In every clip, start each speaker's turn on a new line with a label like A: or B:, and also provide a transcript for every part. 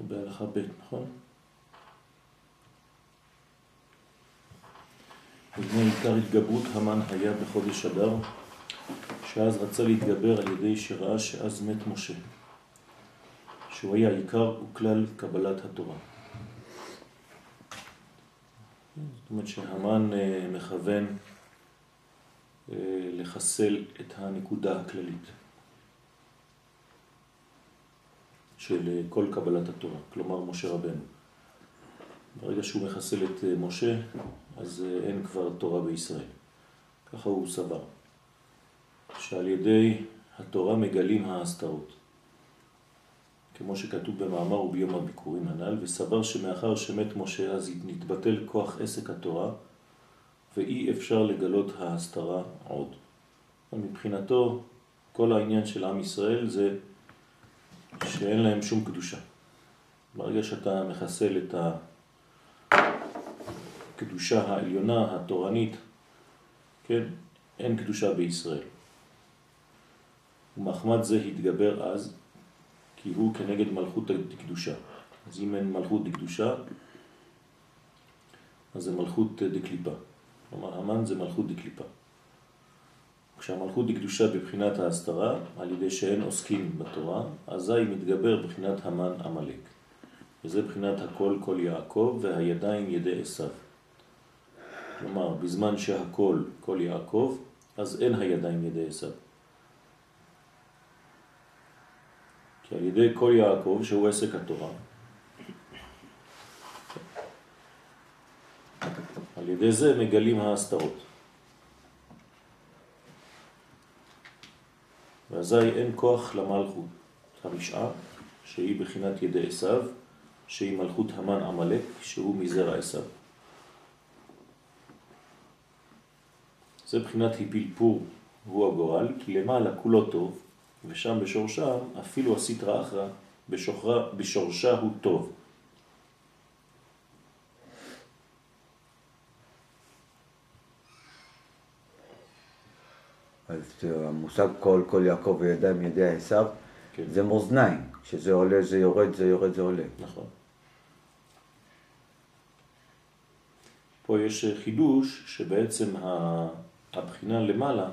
A: אנחנו בהלכה ב', נכון? ובני עיקר התגברות המן היה בחודש אדר, שאז רצה להתגבר על ידי שראה שאז מת משה, שהוא היה עיקר וכלל קבלת התורה. זאת אומרת שהמן אה, מכוון אה, לחסל את הנקודה הכללית של אה, כל קבלת התורה, כלומר משה רבנו. ברגע שהוא מחסל את משה, אז אין כבר תורה בישראל. ככה הוא סבר, שעל ידי התורה מגלים ההסתרות. כמו שכתוב במאמר וביום הביקורים הנ"ל, וסבר שמאחר שמת משה אז נתבטל כוח עסק התורה, ואי אפשר לגלות ההסתרה עוד. מבחינתו, כל העניין של עם ישראל זה שאין להם שום קדושה. ברגע שאתה מחסל את הקדושה העליונה, התורנית, כן, אין קדושה בישראל. ומחמד זה התגבר אז כי הוא כנגד מלכות דקדושה. אז אם אין מלכות דקדושה, אז זה מלכות דקליפה. כלומר, המן זה מלכות דקליפה. כשהמלכות דקדושה בבחינת ההסתרה, על ידי שאין עוסקים בתורה, אזי מתגבר בבחינת המן עמלק. וזה בחינת הכל כל יעקב והידיים ידי עשיו. כלומר, בזמן שהכל כל יעקב, אז אין הידיים ידי עשיו. כי על ידי כל יעקב, שהוא עסק התורה, על ידי זה מגלים ההסתרות. ואזי אין כוח למלכות המשעה, שהיא בחינת ידי עשיו, שהיא מלכות המן עמלק, שהוא מזרע עשיו. זה בחינת היפלפור הוא הגורל, כי למעלה כולו טוב, ושם בשורשה אפילו הסטרא אחרא בשורשה הוא טוב.
B: אז המושג כל, כל יעקב וידיים ידי עשיו, כן. זה מאזניים, כשזה עולה זה יורד, זה יורד זה עולה.
A: נכון. פה יש חידוש שבעצם הבחינה למעלה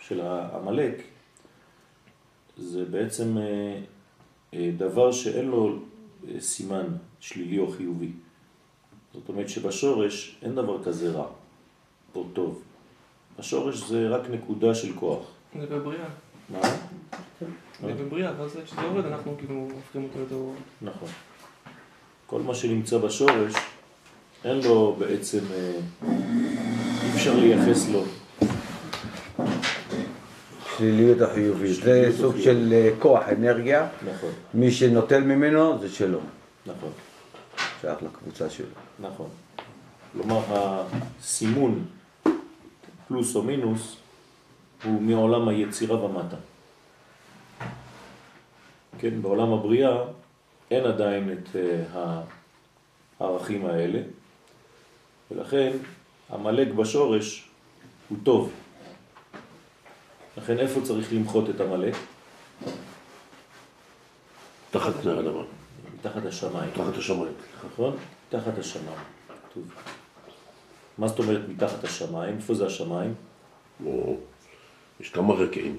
A: של העמלק זה בעצם אה, אה, דבר שאין לו אה, סימן שלילי או חיובי. זאת אומרת שבשורש אין דבר כזה רע או טוב. השורש זה רק נקודה של כוח.
C: זה בבריאה.
A: מה?
C: זה בבריאה, ואז כשזה יורד אנחנו כאילו הופכים אותו יותר...
A: נכון. כל מה שנמצא בשורש, אין לו בעצם, אי אפשר לייחס לו
B: השליליות החיובית. זה סוג של אה, כוח, אנרגיה.
A: נכון.
B: מי שנוטל ממנו זה שלו.
A: נכון.
B: שייך לקבוצה שלו.
A: נכון. כלומר, הסימון פלוס או מינוס הוא מעולם היצירה ומטה. כן, בעולם הבריאה אין עדיין את אה, הערכים האלה, ולכן המלאק בשורש הוא טוב. לכן איפה צריך למחות את המלא?
D: תחת פני האדמה.
A: מתחת השמיים.
D: תחת השמיים.
A: נכון? תחת השמיים. טוב. מה זאת אומרת מתחת השמיים? איפה זה השמיים?
D: או, יש כמה רקעים.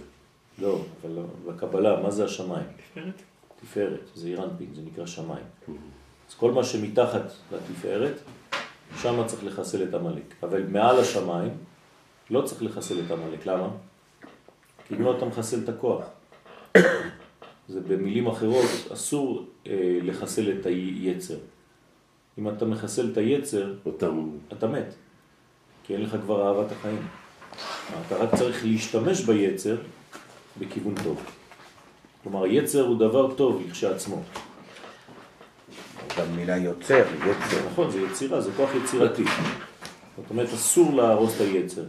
A: לא, אבל לא, בקבלה, מה זה השמיים?
C: תפארת.
A: תפארת, זה אירנפין, זה נקרא שמיים. אז כל מה שמתחת לתפארת, שם צריך לחסל את המלאק. אבל מעל השמיים לא צריך לחסל את המלאק. למה? כי אם לא אתה מחסל את הכוח. זה במילים אחרות, אסור אה, לחסל את היצר. אם אתה מחסל את היצר,
D: אתה...
A: אתה מת. כי אין לך כבר אהבת החיים. אתה רק צריך להשתמש ביצר בכיוון טוב. כלומר, יצר הוא דבר טוב לכשעצמו.
B: גם מילה יוצר, יצר.
A: נכון, זה יצירה, זה כוח יצירתי. זאת אומרת, אסור להרוס את היצר.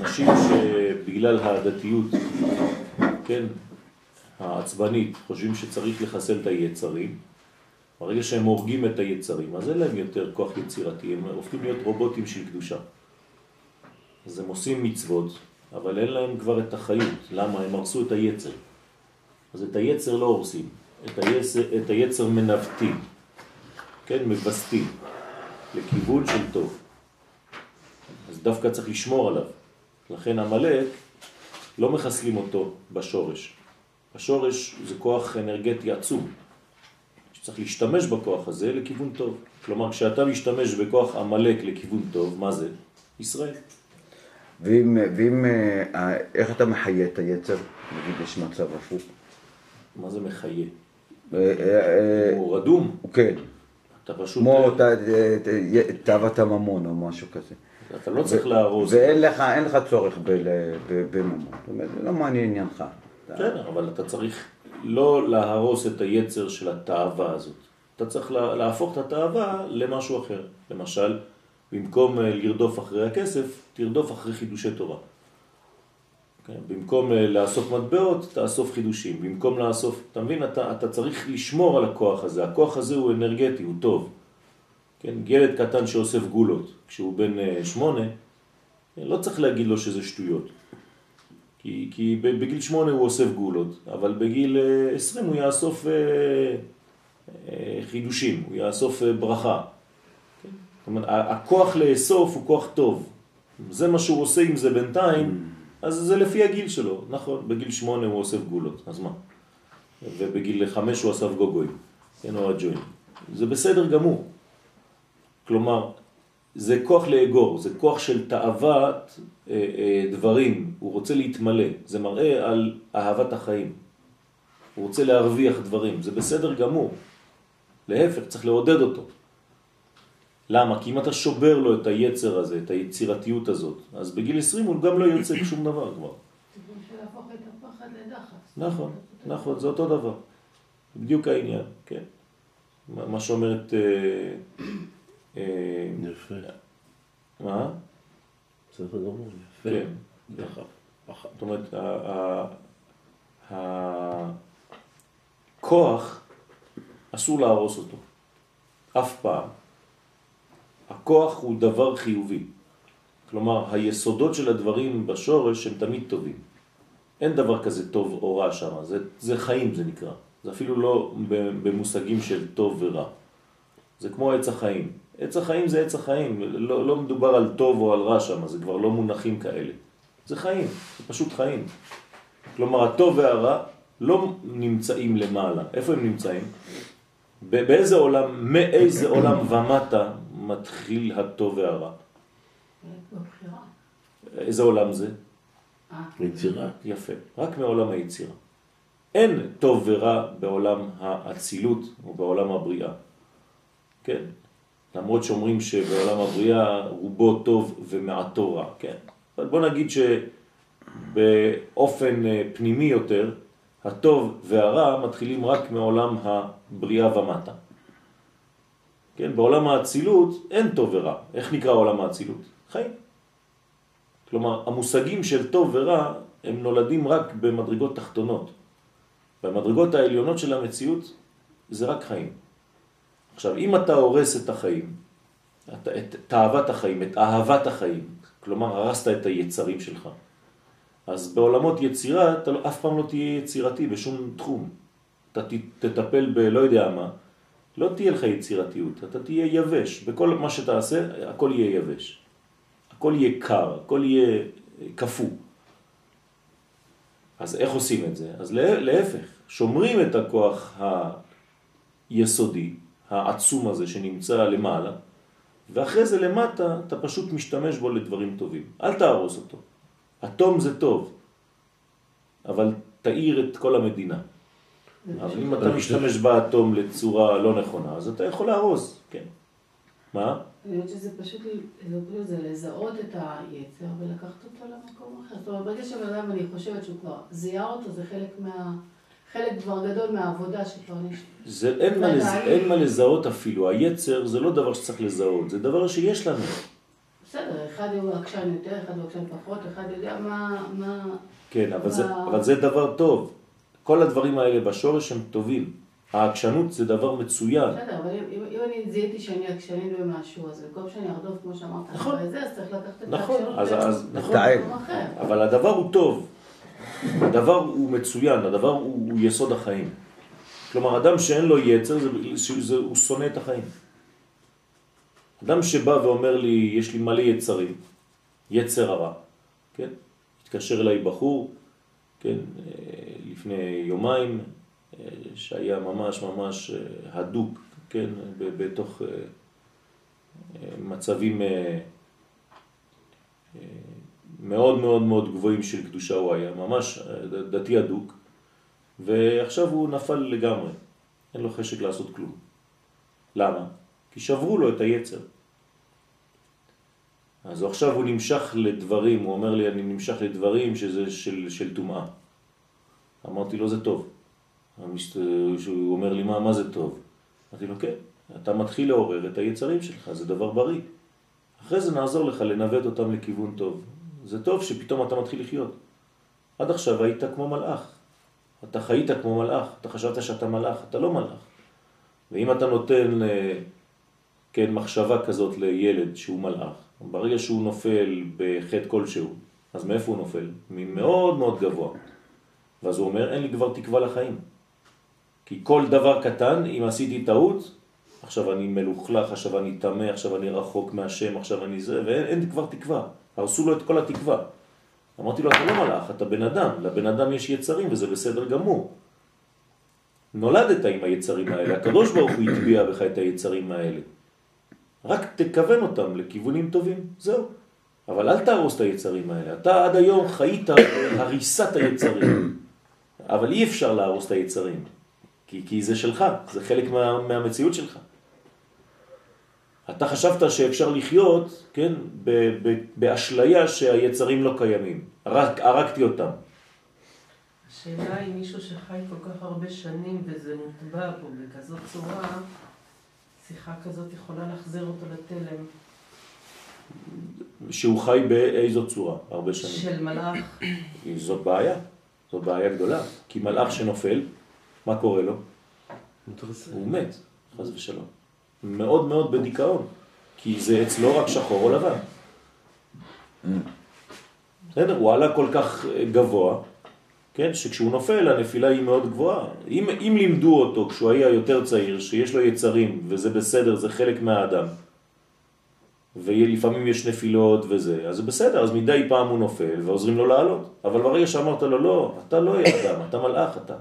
A: אנשים שבגלל הדתיות, כן, העצבנית, חושבים שצריך לחסל את היצרים, ברגע שהם הורגים את היצרים, אז אין להם יותר כוח יצירתי, הם הופכים להיות רובוטים של קדושה. אז הם עושים מצוות, אבל אין להם כבר את החיות. למה? הם הרסו את היצר. אז את היצר לא הורסים, את היצר, את היצר מנווטים. כן, מבסטים, לכיוון של טוב. אז דווקא צריך לשמור עליו. לכן המלאק, לא מחסלים אותו בשורש. השורש זה כוח אנרגטי עצום. שצריך להשתמש בכוח הזה לכיוון טוב. כלומר, כשאתה משתמש בכוח המלאק לכיוון טוב, מה זה? ישראל.
B: ואם, ואם אה, איך אתה מחיה את היצר? נגיד יש מצב הפוך.
A: מה זה מחיה?
B: אה, אה,
A: הוא רדום.
B: כן.
A: אתה פשוט...
B: כמו תאוות הממון או משהו כזה.
A: אתה לא צריך להרוס.
B: ואין לך, אין לך צורך בממון. זאת אומרת, זה לא מעניין עניינך.
A: כן, אבל אתה צריך לא להרוס את היצר של התאווה הזאת. אתה צריך להפוך את התאווה למשהו אחר. למשל, במקום אה, לרדוף אחרי הכסף, תרדוף אחרי חידושי תורה. כן? במקום אה, לאסוף מטבעות, תאסוף חידושים. במקום לאסוף, אתה מבין? אתה, אתה צריך לשמור על הכוח הזה. הכוח הזה הוא אנרגטי, הוא טוב. כן? ילד קטן שאוסף גולות, כשהוא בן אה, שמונה, לא צריך להגיד לו שזה שטויות. כי, כי בגיל שמונה הוא אוסף גולות, אבל בגיל עשרים הוא יאסוף חידושים, הוא יאסוף ברכה. זאת אומרת, הכוח לאסוף הוא כוח טוב. זה מה שהוא עושה עם זה בינתיים, אז זה לפי הגיל שלו. נכון, בגיל שמונה הוא אוסף גולות, אז מה? ובגיל חמש הוא אסף גוגויים, כן, או הג'וין. זה בסדר גמור. כלומר, זה כוח לאגור, זה כוח של תאוות אה, אה, דברים, הוא רוצה להתמלא, זה מראה על אהבת החיים. הוא רוצה להרוויח דברים, זה בסדר גמור. להפך, צריך לעודד אותו. למה? כי אם אתה שובר לו את היצר הזה, את היצירתיות הזאת, אז בגיל 20 הוא גם לא יוצא שום דבר כבר. נכון, נכון, זה אותו דבר. בדיוק העניין, כן. מה שאומרת... אה,
D: אה, יפה.
A: מה?
D: בסדר גמור, יפה.
A: כן. זאת אומרת, הכוח, אסור להרוס אותו. אף פעם. הכוח הוא דבר חיובי. כלומר, היסודות של הדברים בשורש הם תמיד טובים. אין דבר כזה טוב או רע שם, זה, זה חיים זה נקרא. זה אפילו לא במושגים של טוב ורע. זה כמו עץ החיים. עץ החיים זה עץ החיים, לא, לא מדובר על טוב או על רע שם, זה כבר לא מונחים כאלה. זה חיים, זה פשוט חיים. כלומר, הטוב והרע לא נמצאים למעלה. איפה הם נמצאים? באיזה עולם, מאיזה עולם ומטה מתחיל הטוב והרע? איזה עולם זה?
D: יצירה.
A: יפה, רק מעולם היצירה. אין טוב ורע בעולם האצילות או בעולם הבריאה. כן? למרות שאומרים שבעולם הבריאה רובו טוב ומעטו רע, כן? אבל בוא נגיד שבאופן אה, פנימי יותר, הטוב והרע מתחילים רק מעולם הבריאה ומטה. כן, בעולם האצילות אין טוב ורע. איך נקרא עולם האצילות? חיים. כלומר, המושגים של טוב ורע הם נולדים רק במדרגות תחתונות. במדרגות העליונות של המציאות זה רק חיים. עכשיו, אם אתה הורס את החיים, את, את תאוות החיים, את אהבת החיים, כלומר הרסת את היצרים שלך, אז בעולמות יצירה אתה לא, אף פעם לא תהיה יצירתי בשום תחום. אתה תטפל בלא יודע מה, לא תהיה לך יצירתיות, אתה תהיה יבש. בכל מה שתעשה, הכל יהיה יבש. הכל יהיה קר, הכל יהיה כפו. אז איך עושים את זה? אז להפך, שומרים את הכוח היסודי, העצום הזה שנמצא למעלה, ואחרי זה למטה אתה פשוט משתמש בו לדברים טובים. אל תהרוס אותו. אטום זה טוב, אבל תאיר את כל המדינה. אבל אם אתה משתמש באטום לצורה לא נכונה, אז אתה יכול להרוס, כן. מה?
E: אני חושבת שזה פשוט, זה לזהות את היצר ולקחת אותו למקום אחר. זאת אומרת, ברגע שבן אדם, אני חושבת שהוא כבר זיהה אותו, זה חלק מה... חלק כבר גדול מהעבודה שכבר.
A: זה אין מה, לז... אין מה לזהות אפילו. היצר זה לא דבר שצריך לזהות, זה דבר שיש לנו.
E: בסדר, אחד הוא עקשן יותר, אחד הוא עקשן פחות, אחד יודע מה... מה...
A: כן, אבל, מה... זה, אבל זה דבר טוב. כל הדברים האלה בשורש הם טובים. העקשנות זה דבר מצוין.
E: בסדר, אבל אם, אם אני זיהיתי שאני עקשנית במשהו, אז במקום שאני ארדוף, כמו שאמרת,
A: נכון.
E: אחרי זה, אז צריך לקחת את
A: נכון,
E: העקשנות
A: אז, אז, נכון.
E: אחר.
A: אבל הדבר הוא טוב. הדבר הוא מצוין, הדבר הוא, הוא יסוד החיים. כלומר, אדם שאין לו יצר, זה, זה, הוא שונא את החיים. אדם שבא ואומר לי, יש לי מלא יצרים, יצר הרע, כן? התקשר אליי בחור, כן, אה, לפני יומיים, אה, שהיה ממש ממש אה, הדוק, כן, בתוך מצבים מאוד מאוד מאוד גבוהים של קדושה הוא היה, ממש דתי הדוק, ועכשיו הוא נפל לגמרי, אין לו חשק לעשות כלום. למה? כי שברו לו את היצר. אז עכשיו הוא נמשך לדברים, הוא אומר לי, אני נמשך לדברים שזה של, של תומעה. אמרתי לו, זה טוב. הוא אומר לי, מה, מה זה טוב? אמרתי לו, כן, אתה מתחיל לעורר את היצרים שלך, זה דבר בריא. אחרי זה נעזור לך לנווט אותם לכיוון טוב. זה טוב שפתאום אתה מתחיל לחיות. עד עכשיו היית כמו מלאך. אתה חיית כמו מלאך, אתה חשבת שאתה מלאך, אתה לא מלאך. ואם אתה נותן אה, כן, מחשבה כזאת לילד שהוא מלאך, ברגע שהוא נופל בחטא כלשהו, אז מאיפה הוא נופל? ממאוד מאוד גבוה. ואז הוא אומר, אין לי כבר תקווה לחיים. כי כל דבר קטן, אם עשיתי טעות, עכשיו אני מלוכלך, עכשיו אני תמה, עכשיו אני רחוק מהשם, עכשיו אני זה, ואין כבר תקווה. הרסו לו את כל התקווה. אמרתי לו, אתה לא מלאך, אתה בן אדם, לבן אדם יש יצרים וזה בסדר גמור. נולדת עם היצרים האלה, הקדוש ברוך הוא הטביע בך את היצרים האלה. רק תכוון אותם לכיוונים טובים, זהו. אבל אל תהרוס את היצרים האלה. אתה עד היום חיית הריסת היצרים, אבל אי אפשר להרוס את היצרים, כי, כי זה שלך, זה חלק מה, מהמציאות שלך. אתה חשבת שאפשר לחיות, כן, באשליה שהיצרים לא קיימים. רק הרגתי אותם.
F: השאלה היא מישהו שחי כל כך הרבה שנים וזה מוטבע פה בכזאת צורה, שיחה כזאת יכולה להחזיר אותו לתלם.
A: שהוא חי באיזו צורה הרבה שנים?
F: של מלאך.
A: זאת בעיה, זאת בעיה גדולה. כי מלאך שנופל, מה קורה לו? הוא מת, חז ושלום. מאוד מאוד בדיכאון, כי זה אצלו רק שחור או לבן. בסדר, הוא עלה כל כך גבוה, כן, שכשהוא נופל הנפילה היא מאוד גבוהה. אם, אם לימדו אותו כשהוא היה יותר צעיר, שיש לו יצרים וזה בסדר, זה חלק מהאדם, ולפעמים יש נפילות וזה, אז זה בסדר, אז מדי פעם הוא נופל ועוזרים לו לעלות. אבל ברגע שאמרת לו, לא, אתה לא אדם, אתה מלאך אתה.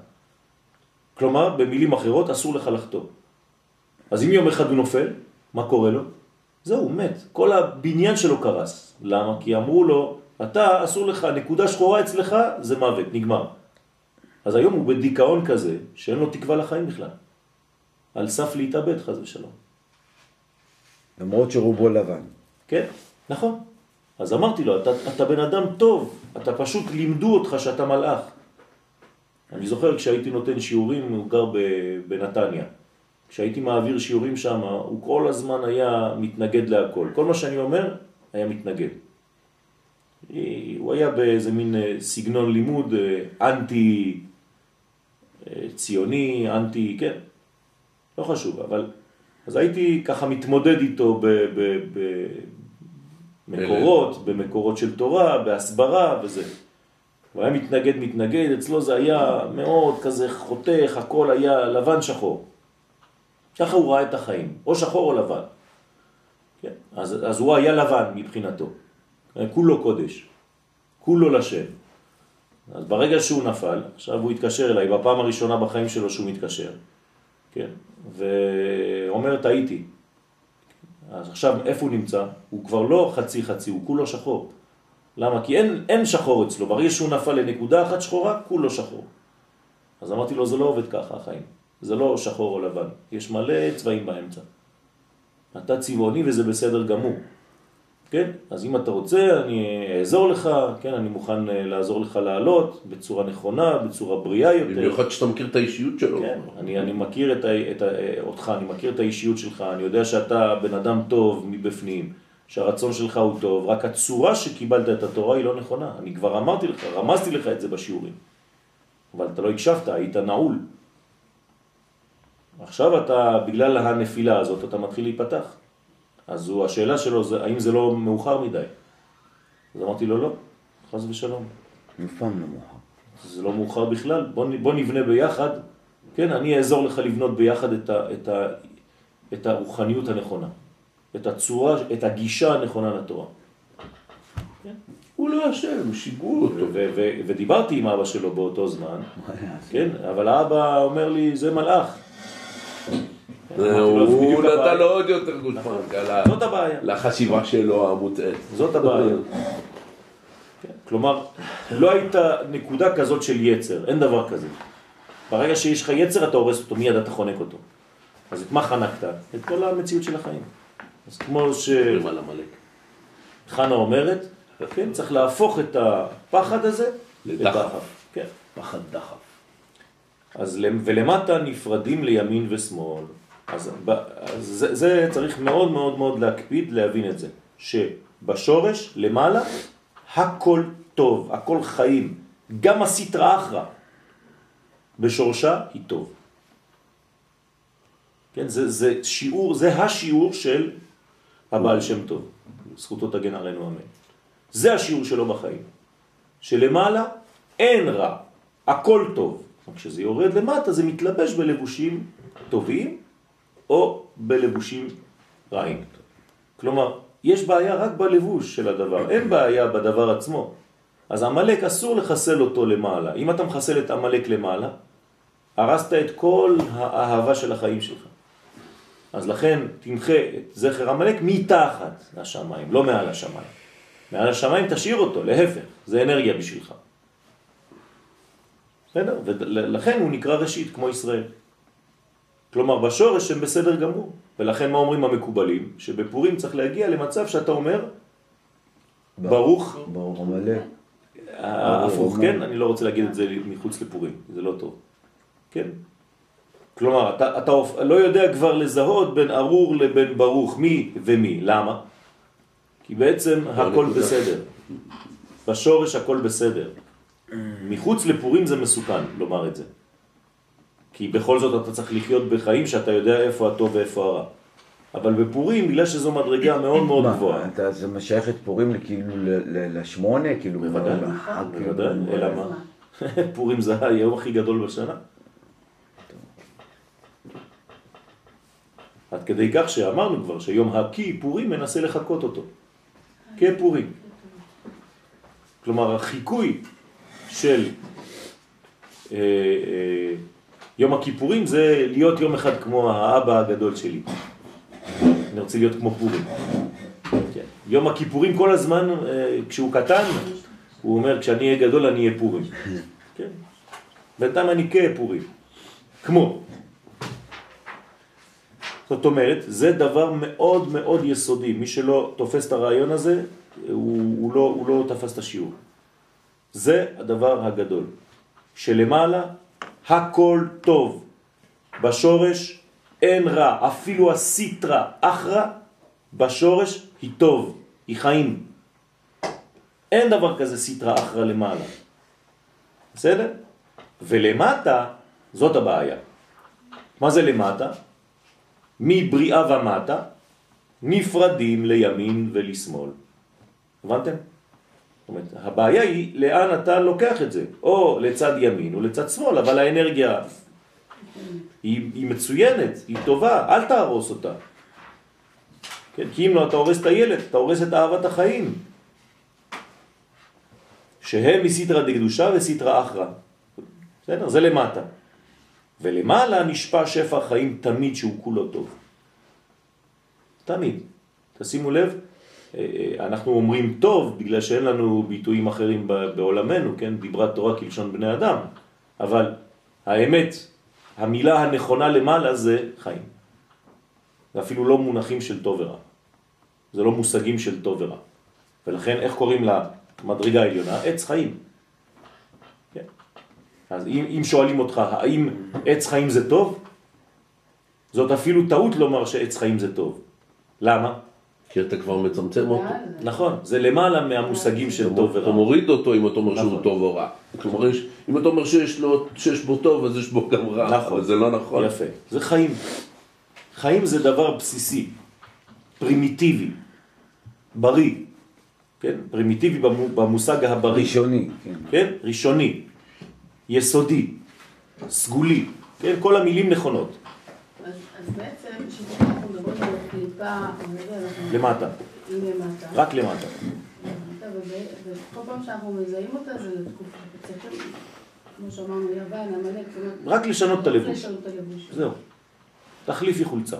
A: כלומר, במילים אחרות, אסור לך לחטוא. אז אם יום אחד הוא נופל, מה קורה לו? זהו, מת. כל הבניין שלו קרס. למה? כי אמרו לו, אתה, אסור לך, נקודה שחורה אצלך, זה מוות, נגמר. אז היום הוא בדיכאון כזה, שאין לו תקווה לחיים בכלל. על סף להתאבד, חז ושלום.
B: למרות שרובו לבן.
A: כן, נכון. אז אמרתי לו, אתה, אתה בן אדם טוב, אתה פשוט לימדו אותך שאתה מלאך. אני זוכר כשהייתי נותן שיעורים, הוא גר בנתניה. כשהייתי מעביר שיעורים שם, הוא כל הזמן היה מתנגד להכל. כל מה שאני אומר, היה מתנגד. הוא היה באיזה מין אה, סגנון לימוד אה, אנטי אה, ציוני, אנטי, כן, לא חשוב, אבל אז הייתי ככה מתמודד איתו במקורות, במקורות של תורה, בהסברה וזה. הוא היה מתנגד, מתנגד, אצלו זה היה מאוד כזה חותך, הכל היה לבן שחור. ככה הוא ראה את החיים, או שחור או לבן. כן? אז, אז הוא היה לבן מבחינתו. כולו קודש, כולו לשם. אז ברגע שהוא נפל, עכשיו הוא התקשר אליי, בפעם הראשונה בחיים שלו שהוא מתקשר, כן, ואומר טעיתי. אז עכשיו איפה הוא נמצא? הוא כבר לא חצי חצי, הוא כולו שחור. למה? כי אין, אין שחור אצלו, ברגע שהוא נפל לנקודה אחת שחורה, כולו שחור. אז אמרתי לו, זה לא עובד ככה החיים, זה לא שחור או לבן, יש מלא צבעים באמצע. אתה צבעוני וזה בסדר גמור. כן? אז אם אתה רוצה, אני אעזור לך, כן? אני מוכן אה, לעזור לך לעלות בצורה נכונה, בצורה בריאה יותר.
D: במיוחד שאתה מכיר את האישיות שלו.
A: כן, אני, אני מכיר את, את, אותך, אני מכיר את האישיות שלך, אני יודע שאתה בן אדם טוב מבפנים, שהרצון שלך הוא טוב, רק הצורה שקיבלת את התורה היא לא נכונה. אני כבר אמרתי לך, רמזתי לך את זה בשיעורים. אבל אתה לא הקשבת, היית נעול. עכשיו אתה, בגלל הנפילה הזאת, אתה מתחיל להיפתח. אז הוא, השאלה שלו זה, האם זה לא מאוחר מדי? אז אמרתי לו, לא, חס ושלום.
B: לפעמים לא מאוחר.
A: זה לא מאוחר בכלל, בוא, בוא נבנה ביחד, כן, אני אעזור לך לבנות ביחד את, ה, את, ה, את הרוחניות הנכונה. את הצורה, את הגישה הנכונה לתורה.
D: הוא לא אשם, שיגעו אותו.
A: ודיברתי עם אבא שלו באותו זמן, כן, אבל האבא אומר לי, זה מלאך.
D: הוא נתן לו עוד יותר גושפנקה
A: נכון.
D: לחשיבה שלו המוטעית.
A: זאת הבעיה. כן, כלומר, לא הייתה נקודה כזאת של יצר, אין דבר כזה. ברגע שיש לך יצר אתה הורס אותו, מיד אתה חונק אותו. אז את מה חנקת? את כל המציאות של החיים. אז כמו ש... חנה אומרת, כן, צריך להפוך את הפחד הזה
D: לדחף.
A: כן.
D: פחד דחף.
A: אז ולמטה נפרדים לימין ושמאל. אז, אז זה, זה צריך מאוד מאוד מאוד להקפיד להבין את זה, שבשורש למעלה הכל טוב, הכל חיים, גם הסטרה אחרא בשורשה היא טוב. כן, זה, זה שיעור, זה השיעור של הבעל שם טוב, זכותו תגן עלינו אמן. זה השיעור שלו בחיים, שלמעלה אין רע, הכל טוב. כשזה יורד למטה זה מתלבש בלבושים טובים או בלבושים רעים. כלומר, יש בעיה רק בלבוש של הדבר, אין בעיה בדבר עצמו. אז המלאק אסור לחסל אותו למעלה. אם אתה מחסל את המלאק למעלה, הרסת את כל האהבה של החיים שלך. אז לכן תמחה את זכר המלאק מתחת לשמיים, לא מעל השמיים. מעל השמיים תשאיר אותו, להפך, זה אנרגיה בשבילך. בסדר? ולכן הוא נקרא ראשית, כמו ישראל. כלומר, בשורש הם בסדר גמור. ולכן מה אומרים המקובלים? שבפורים צריך להגיע למצב שאתה אומר, ברוך...
B: ברוך המלא.
A: הפוך, כן? אני לא רוצה להגיד את זה מחוץ לפורים, זה לא טוב. כן? כלומר, אתה, אתה לא יודע כבר לזהות בין ארור לבין ברוך, מי ומי. למה? כי בעצם הכל בסדר. בשורש הכל בסדר. מחוץ לפורים זה מסוכן לומר את זה. כי בכל זאת אתה צריך לחיות בחיים שאתה יודע איפה הטוב ואיפה הרע. אבל בפורים, בגלל שזו מדרגה מאוד מאוד גבוהה.
B: אתה זה משייך את פורים כאילו לשמונה? כאילו...
A: בוודאי, בוודאי, אלא מה? פורים זה היום הכי גדול בשנה. עד כדי כך שאמרנו כבר שיום הכי פורים מנסה לחכות אותו. כפורים. כלומר, החיקוי של אה, אה, יום הכיפורים זה להיות יום אחד כמו האבא הגדול שלי. אני רוצה להיות כמו פורים. כן. יום הכיפורים כל הזמן, אה, כשהוא קטן, הוא אומר, כשאני אהיה גדול אני אהיה פורים. כן. בינתיים אני כפורים. כמו. זאת אומרת, זה דבר מאוד מאוד יסודי. מי שלא תופס את הרעיון הזה, הוא, הוא, לא, הוא לא תפס את השיעור. זה הדבר הגדול. שלמעלה הכל טוב. בשורש אין רע, אפילו הסיטרה אחרא בשורש היא טוב, היא חיים. אין דבר כזה סיטרה אחרא למעלה. בסדר? ולמטה, זאת הבעיה. מה זה למטה? מבריאה ומטה נפרדים לימין ולשמאל. הבנתם? אומרת, הבעיה היא לאן אתה לוקח את זה, או לצד ימין או לצד שמאל, אבל האנרגיה היא, היא מצוינת, היא טובה, אל תהרוס אותה. כן? כי אם לא, אתה הורס את הילד, אתה הורס את אהבת החיים. שהם מסיטרא דקדושה וסיטרא אחרא. בסדר? זה למטה. ולמעלה נשפע שפע חיים תמיד שהוא כולו טוב. תמיד. תשימו לב, אנחנו אומרים טוב בגלל שאין לנו ביטויים אחרים בעולמנו, כן? דיברת תורה כלשון בני אדם, אבל האמת, המילה הנכונה למעלה זה חיים. זה אפילו לא מונחים של טוב ורע. זה לא מושגים של טוב ורע. ולכן איך קוראים למדרגה העליונה? עץ חיים. כן. אז אם, אם שואלים אותך, האם עץ חיים זה טוב? זאת אפילו טעות לומר שעץ חיים זה טוב. למה?
D: כי אתה כבר מצמצם אותו.
A: נכון, זה למעלה מהמושגים של טוב ורע.
D: אתה מוריד אותו אם אתה אומר שהוא נכון. טוב או רע. כלומר, אם אתה אומר שיש בו טוב, אז יש בו גם רע, נכון. זה לא נכון.
A: יפה, זה חיים. חיים זה דבר בסיסי, פרימיטיבי, בריא. כן? פרימיטיבי במושג הבריא.
B: ראשוני.
A: כן, כן? ראשוני, יסודי, סגולי. כן? כל המילים נכונות.
E: אז, אז בעצם,
A: למטה. רק למטה.
E: וכל פעם שאנחנו מזהים אותה זה לתקופה. כמו שאמרנו, יוון, עמלק,
A: רק לשנות את הלבוש. זהו. תחליפי חולצה.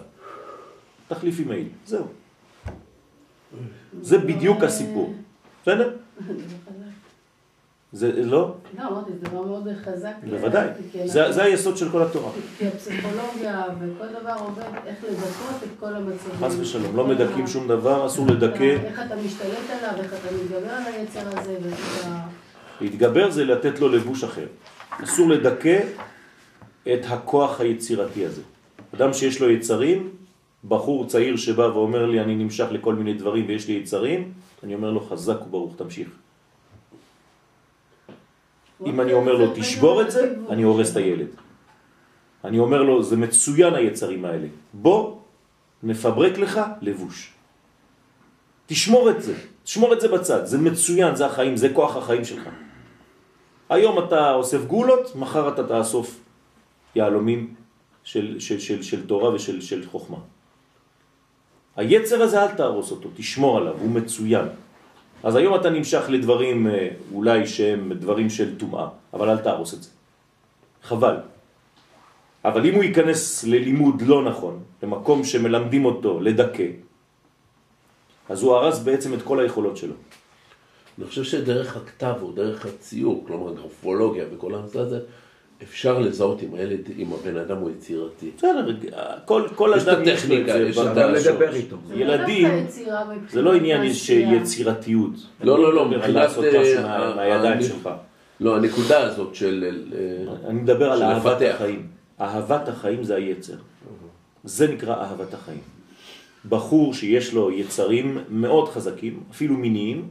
A: תחליפי מעיל. זהו. זה בדיוק הסיפור. בסדר? זה לא?
E: לא, אמרתי, זה דבר מאוד חזק.
A: בוודאי. זה היסוד של כל התורה.
E: כי הפסיכולוגיה וכל דבר עובד, איך לדכות את כל המצבים.
A: חס ושלום, לא מדכאים שום דבר, אסור לדכא.
E: איך אתה משתלט עליו, איך אתה מתגבר על היצר הזה, ואיך אתה...
A: להתגבר זה לתת לו לבוש אחר. אסור לדכא את הכוח היצירתי הזה. אדם שיש לו יצרים, בחור צעיר שבא ואומר לי אני נמשך לכל מיני דברים ויש לי יצרים, אני אומר לו חזק וברוך, תמשיך. אם אני אומר לו תשבור את זה, אני הורס את הילד. אני אומר לו זה מצוין היצרים האלה, בוא נפברק לך לבוש. תשמור את זה, תשמור את זה בצד, זה מצוין, זה החיים, זה כוח החיים שלך. היום אתה אוסף גולות, מחר אתה תאסוף יהלומים של, של, של, של תורה ושל של חוכמה. היצר הזה אל תהרוס אותו, תשמור עליו, הוא מצוין. אז היום אתה נמשך לדברים אה, אולי שהם דברים של טומאה, אבל אל תהרוס את זה. חבל. אבל אם הוא ייכנס ללימוד לא נכון, למקום שמלמדים אותו לדכא, אז הוא הרס בעצם את כל היכולות שלו.
D: אני חושב שדרך הכתב או דרך הציור, כלומר גרפולוגיה וכל הנושא הזה, אפשר לזהות אם הילד, אם הבן אדם הוא יצירתי.
A: בסדר, כל, כל אדם
D: יש לו את זה,
B: יש אפשר לדבר איתו.
A: ילדים, זה לא עניין של יצירתיות.
D: לא, לא, לא,
A: מבחינת אה, מהידיים שלך.
D: לא, הנקודה הזאת של...
A: אה, אני מדבר על אהבת החיים. אהבת החיים זה היצר. זה נקרא אהבת החיים. בחור שיש לו יצרים מאוד חזקים, אפילו מיניים,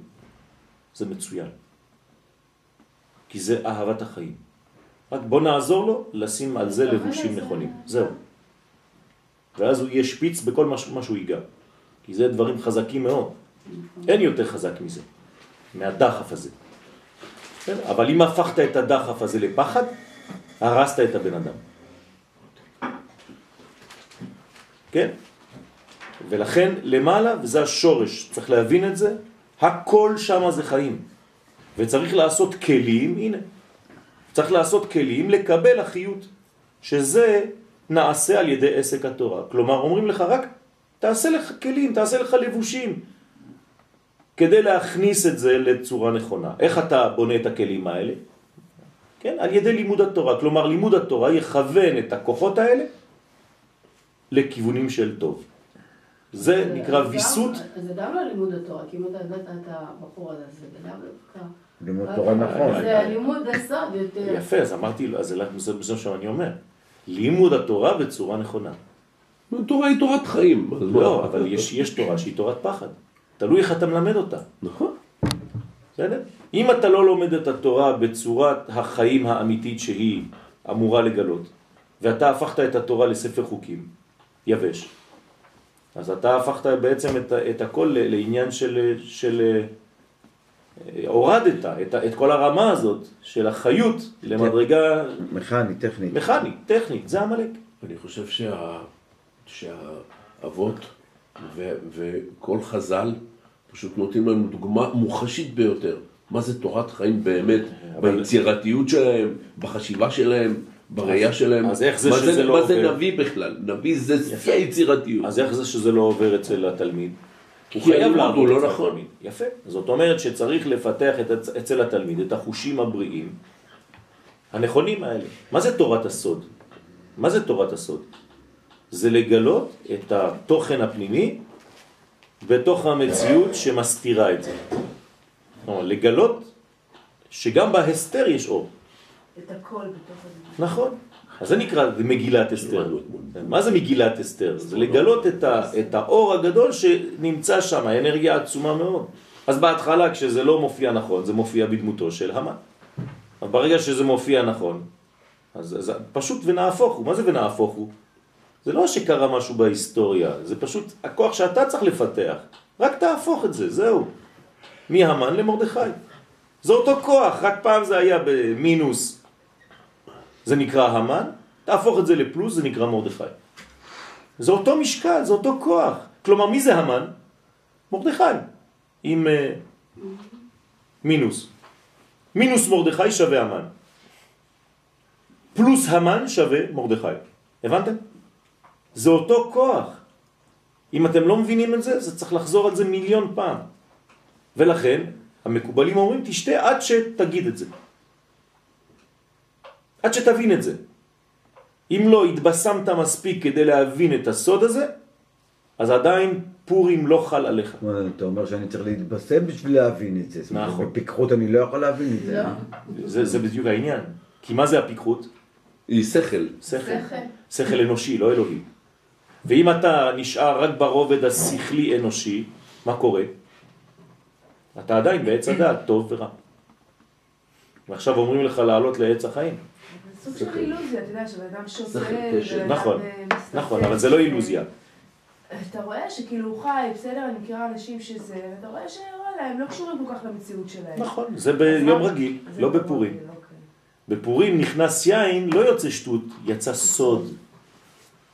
A: זה מצוין. כי זה אהבת החיים. רק בוא נעזור לו לשים על זה לבושים נכונים. זהו. ואז הוא יהיה שפיץ בכל מה שהוא ייגע. כי זה דברים חזקים מאוד. אין יותר חזק מזה, מהדחף הזה. אבל אם הפכת את הדחף הזה לפחד, הרסת את הבן אדם. כן? ולכן למעלה, וזה השורש, צריך להבין את זה, הכל שם זה חיים. וצריך לעשות כלים, הנה, צריך לעשות כלים לקבל החיות, שזה נעשה על ידי עסק התורה. כלומר, אומרים לך רק, תעשה לך כלים, תעשה לך לבושים, כדי להכניס את זה לצורה נכונה. איך אתה בונה את הכלים האלה? כן, על ידי לימוד התורה. כלומר, לימוד התורה יכוון את הכוחות האלה לכיוונים של טוב. זה נקרא ויסות.
E: זה גם לא לימוד התורה, כי אם אתה יודעת את הבחור הזה, זה גם לא...
B: לימוד תורה נכון.
E: זה לימוד הסוד יותר.
A: יפה, אז אמרתי אז זה מה שאני אומר. לימוד התורה בצורה נכונה.
D: תורה היא תורת חיים.
A: לא, אבל יש תורה שהיא תורת פחד. תלוי איך אתה מלמד אותה.
D: נכון.
A: בסדר? אם אתה לא לומד את התורה בצורת החיים האמיתית שהיא אמורה לגלות, ואתה הפכת את התורה לספר חוקים, יבש, אז אתה הפכת בעצם את, את הכל לעניין של, של הורדת את, את כל הרמה הזאת של החיות למדרגה...
B: מכנית, טכנית.
A: מכנית, טכנית, זה המלאק.
D: אני חושב שה, שהאבות ו, וכל חז"ל פשוט נותנים לנו דוגמה מוחשית ביותר. מה זה תורת חיים באמת, אבל... ביצירתיות שלהם, בחשיבה שלהם, בראייה שלהם.
A: אז איך זה שזה
D: זה,
A: לא
D: מה
A: עובר?
D: מה זה נביא בכלל? נביא זה שיא היצירתיות.
A: אז איך זה שזה לא עובר אצל התלמיד?
D: הוא חייב לעבור, לא
A: אצל
D: נכון.
A: התלמיד. יפה. זאת אומרת שצריך לפתח את, אצל התלמיד את החושים הבריאים הנכונים האלה. מה זה תורת הסוד? מה זה תורת הסוד? זה לגלות את התוכן הפנימי בתוך המציאות שמסתירה את זה. לגלות שגם בהסתר יש אור.
F: את הכל בתוך הדבר.
A: נכון. אז זה נקרא מגילת אסתר. מה זה מגילת אסתר? זה לגלות את, ה, את האור הגדול שנמצא שם, האנרגיה עצומה מאוד. אז בהתחלה כשזה לא מופיע נכון, זה מופיע בדמותו של המן. אבל ברגע שזה מופיע נכון, אז, אז פשוט ונהפוך הוא. מה זה ונהפוך הוא? זה לא שקרה משהו בהיסטוריה, זה פשוט הכוח שאתה צריך לפתח. רק תהפוך את זה, זהו. מהמן למרדכי. זה אותו כוח, רק פעם זה היה במינוס זה נקרא המן, תהפוך את זה לפלוס, זה נקרא מרדכי. זה אותו משקל, זה אותו כוח. כלומר, מי זה המן? מרדכי, עם uh, מינוס. מינוס מרדכי שווה המן. פלוס המן שווה מרדכי. הבנתם? זה אותו כוח. אם אתם לא מבינים את זה, זה צריך לחזור על זה מיליון פעם. ולכן, המקובלים אומרים, תשתה עד שתגיד את זה. עד שתבין את זה. אם לא התבשמת מספיק כדי להבין את הסוד הזה, אז עדיין פורים לא חל עליך.
B: אתה אומר שאני צריך להתבשם בשביל להבין את זה.
A: נכון.
B: בפיקחות אני לא יכול להבין את זה.
E: לא.
A: זה, זה בדיוק העניין. כי מה זה הפיקחות?
D: היא שכל.
A: שכל. שכל אנושי, לא אלוהי. ואם אתה נשאר רק ברובד השכלי אנושי, מה קורה? אתה עדיין בעץ הדעת, טוב ורע. ועכשיו אומרים לך לעלות לעץ החיים.
G: סוג של אילוזיה, אתה יודע, שבן אדם
D: קשר.
A: נכון, נכון, אבל זה לא אילוזיה.
G: אתה רואה שכאילו הוא חי, בסדר, אני מכירה אנשים שזה, ואתה רואה שוואלה, הם לא קשורים כל כך למציאות שלהם.
A: נכון, זה ביום רגיל, לא בפורים.
G: אוקיי.
A: בפורים נכנס יין, לא יוצא שטות, יצא סוד.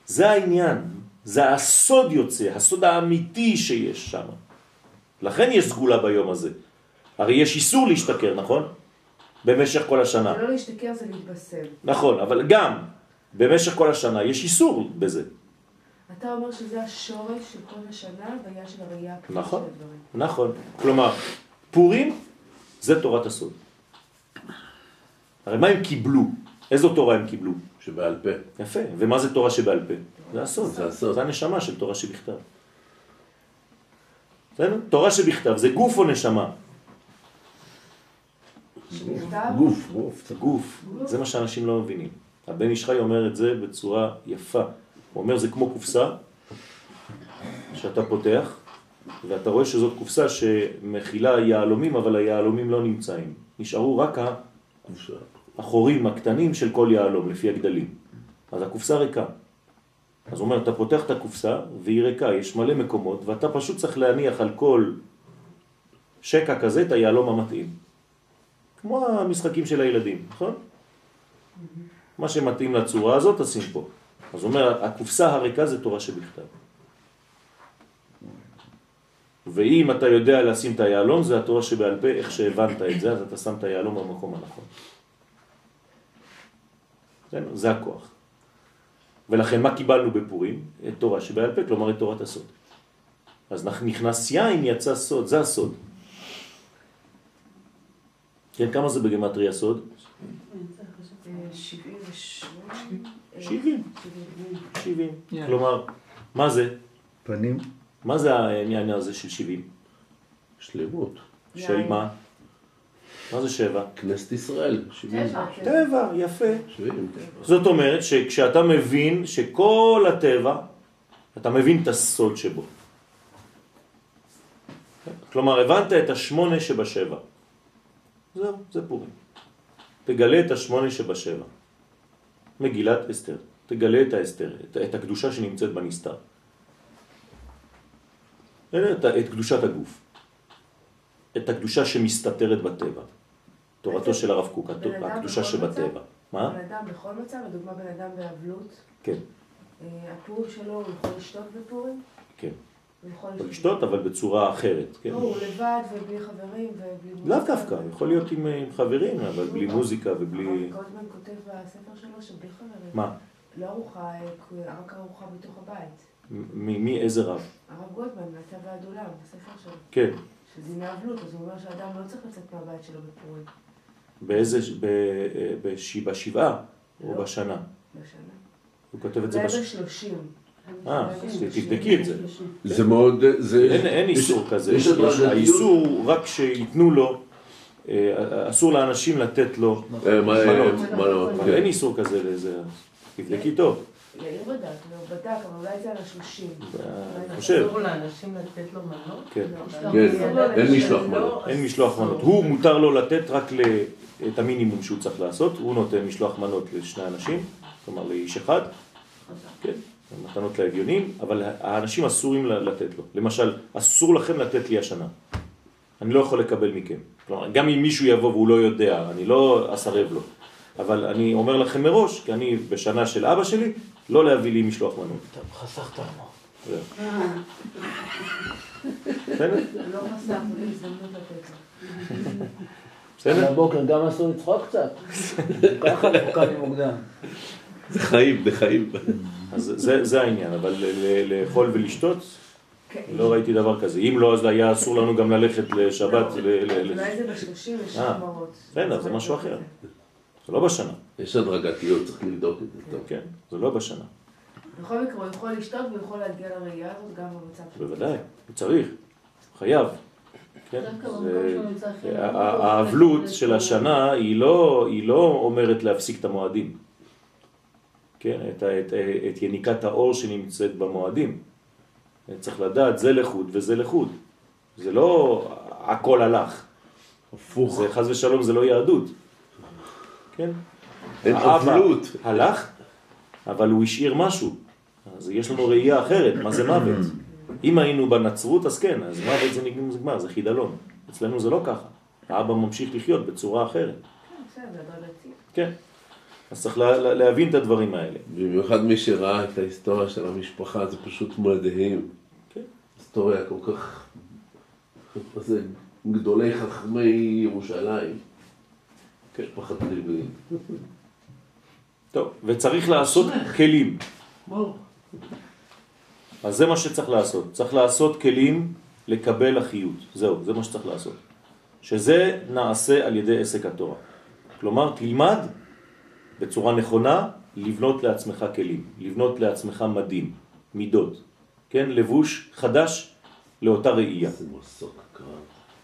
A: זה העניין, זה הסוד יוצא, הסוד האמיתי שיש שם. לכן יש סגולה ביום הזה. הרי יש איסור להשתכר, נכון? במשך כל השנה.
G: זה לא להשתכר, זה להתבשם.
A: נכון, אבל גם במשך כל השנה יש איסור בזה.
G: אתה אומר שזה השורש של כל השנה, בעיה של הראייה הפנימית
A: נכון.
G: של הדברים.
A: נכון. כלומר, פורים זה תורת הסוד. הרי מה הם קיבלו? איזו תורה הם קיבלו?
D: שבעל פה.
A: יפה. ומה זה תורה שבעל פה? זה הסוד.
D: זה הסוד.
A: זה הנשמה של תורה שבכתב. תורה שבכתב זה גוף או נשמה?
D: גוף.
B: גוף.
A: גוף. זה מה שאנשים לא מבינים. הבן איש חי אומר את זה בצורה יפה. הוא אומר זה כמו קופסה שאתה פותח ואתה רואה שזאת קופסה שמכילה יהלומים אבל היהלומים לא נמצאים. נשארו רק החורים הקטנים של כל יהלום לפי הגדלים. אז הקופסה ריקה. אז הוא אומר, אתה פותח את הקופסה והיא ריקה, יש מלא מקומות, ואתה פשוט צריך להניח על כל שקע כזה את היהלום המתאים. כמו המשחקים של הילדים, נכון? מה שמתאים לצורה הזאת, תשים פה. אז אומר, הקופסה הריקה זה תורה שבכתב. ואם אתה יודע לשים את היהלום, זה התורה שבעל פה, איך שהבנת את זה, אז אתה שם את היהלום במקום הנכון. זה הכוח. ולכן מה קיבלנו בפורים? את תורה שבעל פה, כלומר את תורת הסוד. אז נכנס יין, יצא סוד, זה הסוד. כן, כמה זה בגמטריה סוד?
G: 78. אה,
A: 70.
G: 70.
A: 70.
C: יין.
A: כלומר, מה זה?
B: פנים.
A: מה זה העניין הזה של 70?
D: שלמות.
A: של. מה? מה זה שבע?
D: כנסת ישראל. שבעים.
E: טבע.
A: טבע, יפה.
D: שבעים.
A: זאת אומרת שכשאתה מבין שכל הטבע, אתה מבין את הסוד שבו. כלומר, הבנת את השמונה שבשבע. זהו, זה פורים. תגלה את השמונה שבשבע. מגילת אסתר. תגלה את האסתר, את, את הקדושה שנמצאת בנסתר. את, את קדושת הגוף. את הקדושה שמסתתרת בטבע. תורתו של הרב קוק, הקדושה שבטבע. מה?
G: בן אדם בכל מצב, לדוגמה בן אדם באבלות,
A: כן,
G: אה, הפורים שלו, הוא יכול לשתות בפורים?
A: כן.
G: יכול
A: לשתות, אבל בצורה אחרת, כן?
G: לא, הוא לבד ובלי חברים ובלי מוזיקה.
A: לאו דווקא, יכול להיות עם, עם חברים, אבל בלי מוזיקה ובלי...
G: הרב גולדמן כותב בספר שלו שבלי חברים.
A: מה?
G: לא ארוחה, אה, רק ארוחה בתוך הבית.
A: מ- מי, איזה רב?
G: הרב גולדמן, מהטבע והעדולם, בספר שלו.
A: כן.
G: שזינה אבלות, אז הוא אומר שאדם לא צריך לצאת מהבית שלו בפורים.
A: באיזה... ב, בש, בשבעה או
G: לא.
A: בשנה?
G: בשנה.
A: הוא כותב את זה
G: אולי
A: בש...
G: בשלושים.
A: אה, אז תבדקי את זה.
D: זה מאוד... זה...
A: אין, איסור כזה. האיסור הוא רק שייתנו לו, אה, אסור לאנשים לתת לו,
D: אה,
A: מנות.
D: כן.
A: אין איסור כזה לזה. תבדקי טוב.
G: יאיר בדק, והוא בדק, אבל אולי זה על השלושים.
A: אני חושב,
F: אסור לאנשים לתת לו מנות?
A: כן.
G: לא,
D: כן, אין משלוח מנות.
A: אין משלוח מנות. הוא מותר לו לתת רק את המינימום שהוא צריך לעשות, הוא נותן משלוח מנות לשני אנשים, כלומר לאיש אחד, כן, מתנות לאביונים, אבל האנשים אסורים לתת לו. למשל, אסור לכם לתת לי השנה. אני לא יכול לקבל מכם. כלומר, גם אם מישהו יבוא והוא לא יודע, אני לא אסרב לו. אבל אני אומר לכם מראש, כי אני בשנה של אבא שלי, לא להביא לי משלוח מנות.
B: טוב, חסכת.
A: זהו.
E: אה,
A: בסדר?
G: לא זה הזדמנות לתת לו.
A: בסדר?
B: בבוקר גם אסור לצחוק קצת. ככה מוקדם.
D: זה חיים, זה חיים.
A: אז זה, זה העניין, אבל ל- ל- לאכול ולשתות,
G: כן.
A: לא ראיתי דבר כזה. אם לא, אז היה אסור לנו גם ללכת לשבת. ל- ל- ל-
G: אולי זה בשלושים יש
A: אה,
G: חברות.
A: בסדר, זה משהו אחר. זה לא בשנה.
D: יש הדרגתיות, צריך לבדוק את זה טוב.
A: כן, זה לא בשנה.
G: בכל מקרה, הוא יכול לשתות והוא יכול להגיע לראייה הזאת גם במצב שלו.
A: בוודאי, הוא צריך, חייב. כן, האבלות של השנה היא לא, היא לא אומרת להפסיק את המועדים. כן, את, את, את יניקת האור שנמצאת במועדים. צריך לדעת, זה לחוד וזה לחוד. זה לא הכל הלך.
D: הפוך.
A: זה חז ושלום, זה לא יהדות. כן?
D: אין אבלות.
A: הלך, אבל הוא השאיר משהו. אז יש לנו ראייה אחרת, מה זה מוות. אם היינו בנצרות, אז כן, אז מוות זה נגמר, זה חידלון. אצלנו זה לא ככה. האבא ממשיך לחיות בצורה אחרת.
G: כן, בסדר, הדרגתי.
A: כן. אז צריך לה, לה, להבין את הדברים האלה.
D: במיוחד מי שראה את ההיסטוריה של המשפחה, זה פשוט מדהים.
A: כן.
D: היסטוריה כל כך... זה גדולי חכמי ירושלים.
A: כן.
D: משפחת ריבלין.
A: טוב, וצריך לעשות כלים. אז זה מה שצריך לעשות. צריך לעשות כלים לקבל החיות. זהו, זה מה שצריך לעשות. שזה נעשה על ידי עסק התורה. כלומר, תלמד בצורה נכונה לבנות לעצמך כלים, לבנות לעצמך מדים, מידות, כן? לבוש חדש לאותה ראייה.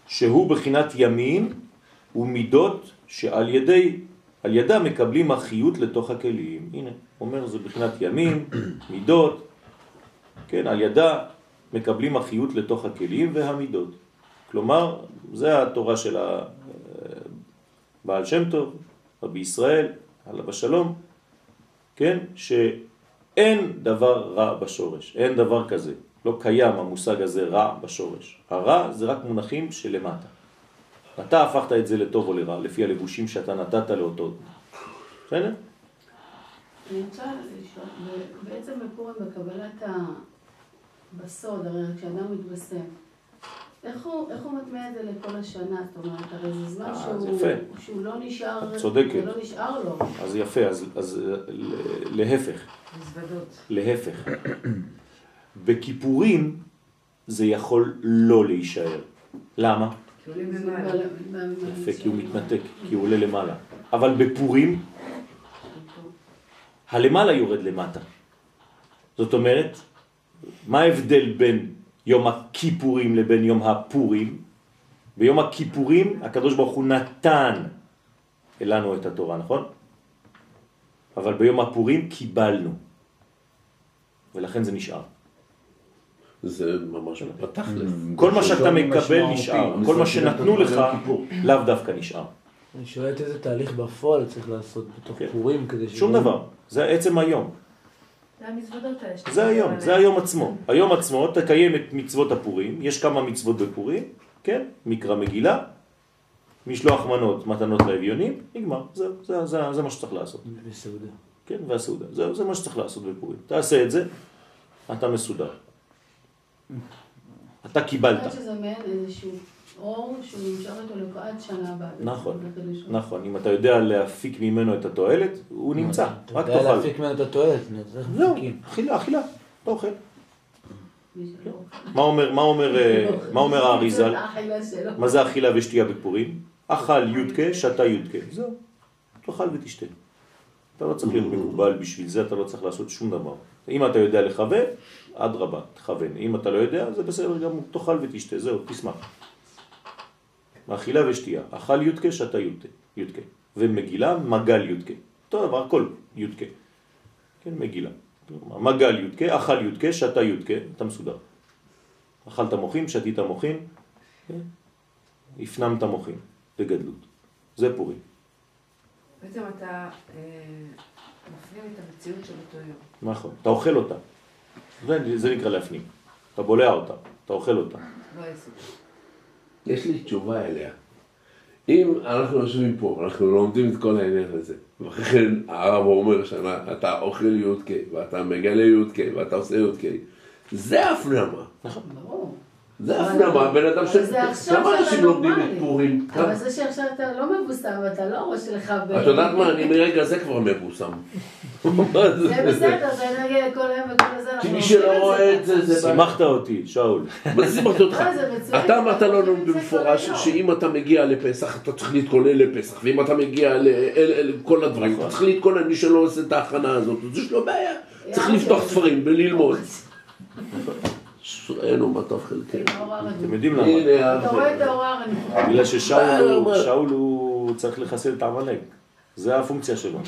A: שהוא בחינת ימין ומידות שעל ידי, על ידה מקבלים החיות לתוך הכלים. הנה, אומר זה בחינת ימין, מידות, כן, על ידה מקבלים החיות לתוך הכלים והמידות. כלומר, זה התורה של הבעל שם טוב, רבי ישראל, עליו השלום, כן, שאין דבר רע בשורש, אין דבר כזה. לא קיים המושג הזה רע בשורש. הרע זה רק מונחים שלמטה. אתה הפכת את זה לטוב או לרע, לפי הלבושים שאתה נתת לאותו. בסדר?
E: אני רוצה לשאול, בעצם בפורים בקבלת. בסוד, הרי כשאדם מתבשם, איך הוא, איך הוא מטמיע את זה לכל השנה? זאת אומרת, הרי זה זמן
A: אה,
E: שהוא. שהוא לא נשאר,
A: צודקת.
E: זה לא נשאר לו.
A: אז יפה, אז, אז להפך,
F: מזוודות.
A: להפך. בכיפורים זה יכול לא להישאר. למה?
F: כי
A: יפה, כי הוא מתנתק, כי הוא עולה למעלה. אבל בפורים, הלמעלה יורד למטה. זאת אומרת, מה ההבדל בין יום הכיפורים לבין יום הפורים? ביום הכיפורים הקדוש ברוך הוא נתן לנו את התורה, נכון? אבל ביום הפורים קיבלנו, ולכן זה נשאר.
D: זה ממש בתכלס.
A: כל מה שאתה מקבל. נשאר, כל מה שנתנו לך לאו דווקא נשאר.
H: אני שואלת איזה תהליך בפועל צריך לעשות בתוך
A: כן.
H: פורים כדי ש...
A: שום דבר, זה עצם היום.
G: זה המזוודות האלה. שאתה
A: זה
G: מדבר
A: היום. זה היום עצמו. היום עצמו תקיים את מצוות הפורים, יש כמה מצוות בפורים, כן? מקרא מגילה, משלוח מנות, מתנות לאביונים, נגמר, זה, זה, זה, זה מה שצריך לעשות,
H: בסעודה.
A: כן? והסעודה, זה, זה מה שצריך לעשות בפורים. תעשה את זה, אתה מסודר. אתה
E: אני
A: קיבלת.
E: חושבת שזה מעין איזשהו אור שהוא נמשך איתו לכל- עד שנה הבאה. בעצם,
A: נכון. נכון, אם אתה יודע להפיק ממנו את התועלת, הוא נמצא,
H: אתה
A: רק
H: יודע
A: תאכל.
H: להפיק ממנו את התועלת,
A: זהו. אכילה, אכילה, אתה אוכל.
E: שלא-
A: מה אומר, מה אומר, אה, מה אומר האריזל? מה זה אכילה ושתייה בפורים? אכל יודקה, שתה יודקה. זהו, תאכל ותשתה. אתה לא צריך להיות מקובל בשביל זה, אתה לא צריך לעשות שום דבר. אם אתה יודע לכוון, אדרבה, תכוון. אם אתה לא יודע, זה בסדר גמור, תאכל ותשתה, זהו, תשמח. אכילה ושתייה, אכל יודקה, שתה יודקה, יודקה. ומגילה, מגל יודקה. אותו דבר, הכל יודקה. כן, מגילה. מגל יודקה, אכל יודקה, שתה יודקה, אתה מסודר. אכלת מוחים, שתית מוחים, כן? הפנמת מוחים בגדלות. זה פורים.
G: בעצם אתה אה, מפנים את המציאות של אותו יום.
A: נכון. אתה אוכל אותה. זה, זה נקרא להפנים. אתה בולע אותה, אתה אוכל אותה.
G: לא עסק.
D: יש לי תשובה אליה. אם אנחנו יושבים פה, אנחנו לומדים את כל העניין הזה, ואחרי כן הרב אומר שנה, אתה אוכל יודקה, ואתה מגלה יודקה, ואתה עושה יודקה, זה הפנמה.
E: ברור.
D: זה הפנמה, הבן אדם ש... כמה
E: שאתה
D: אנשים לומדים את. פורים?
E: אבל זה שעכשיו אתה לא מבוסם, אתה לא ראש שלך ב...
D: את יודעת מה, אני מרגע זה כבר מבוסם.
E: זה בסדר, זה נגיד כל היום וכל הזה,
D: כי מי שלא רואה את זה, זה.
A: שימחת אותי, שאול.
D: מה זה שימחתי אותך?
E: מצוין.
D: אתה אמרת לנו במפורש. שאם אתה מגיע לפסח אתה צריך להתכונן לפסח ואם אתה מגיע לכל הדברים אתה צריך להתכונן מי שלא עושה את ההכנה הזאת אז יש לו בעיה צריך לפתוח ספרים וללמוד. מה טוב חלקנו.
A: אתם יודעים למה?
D: הנה
E: אתה רואה את האור הרגיל.
A: בגלל ששאול
D: אה,
A: הוא- צריך לחסל את העמלק. זה הפונקציה שלו.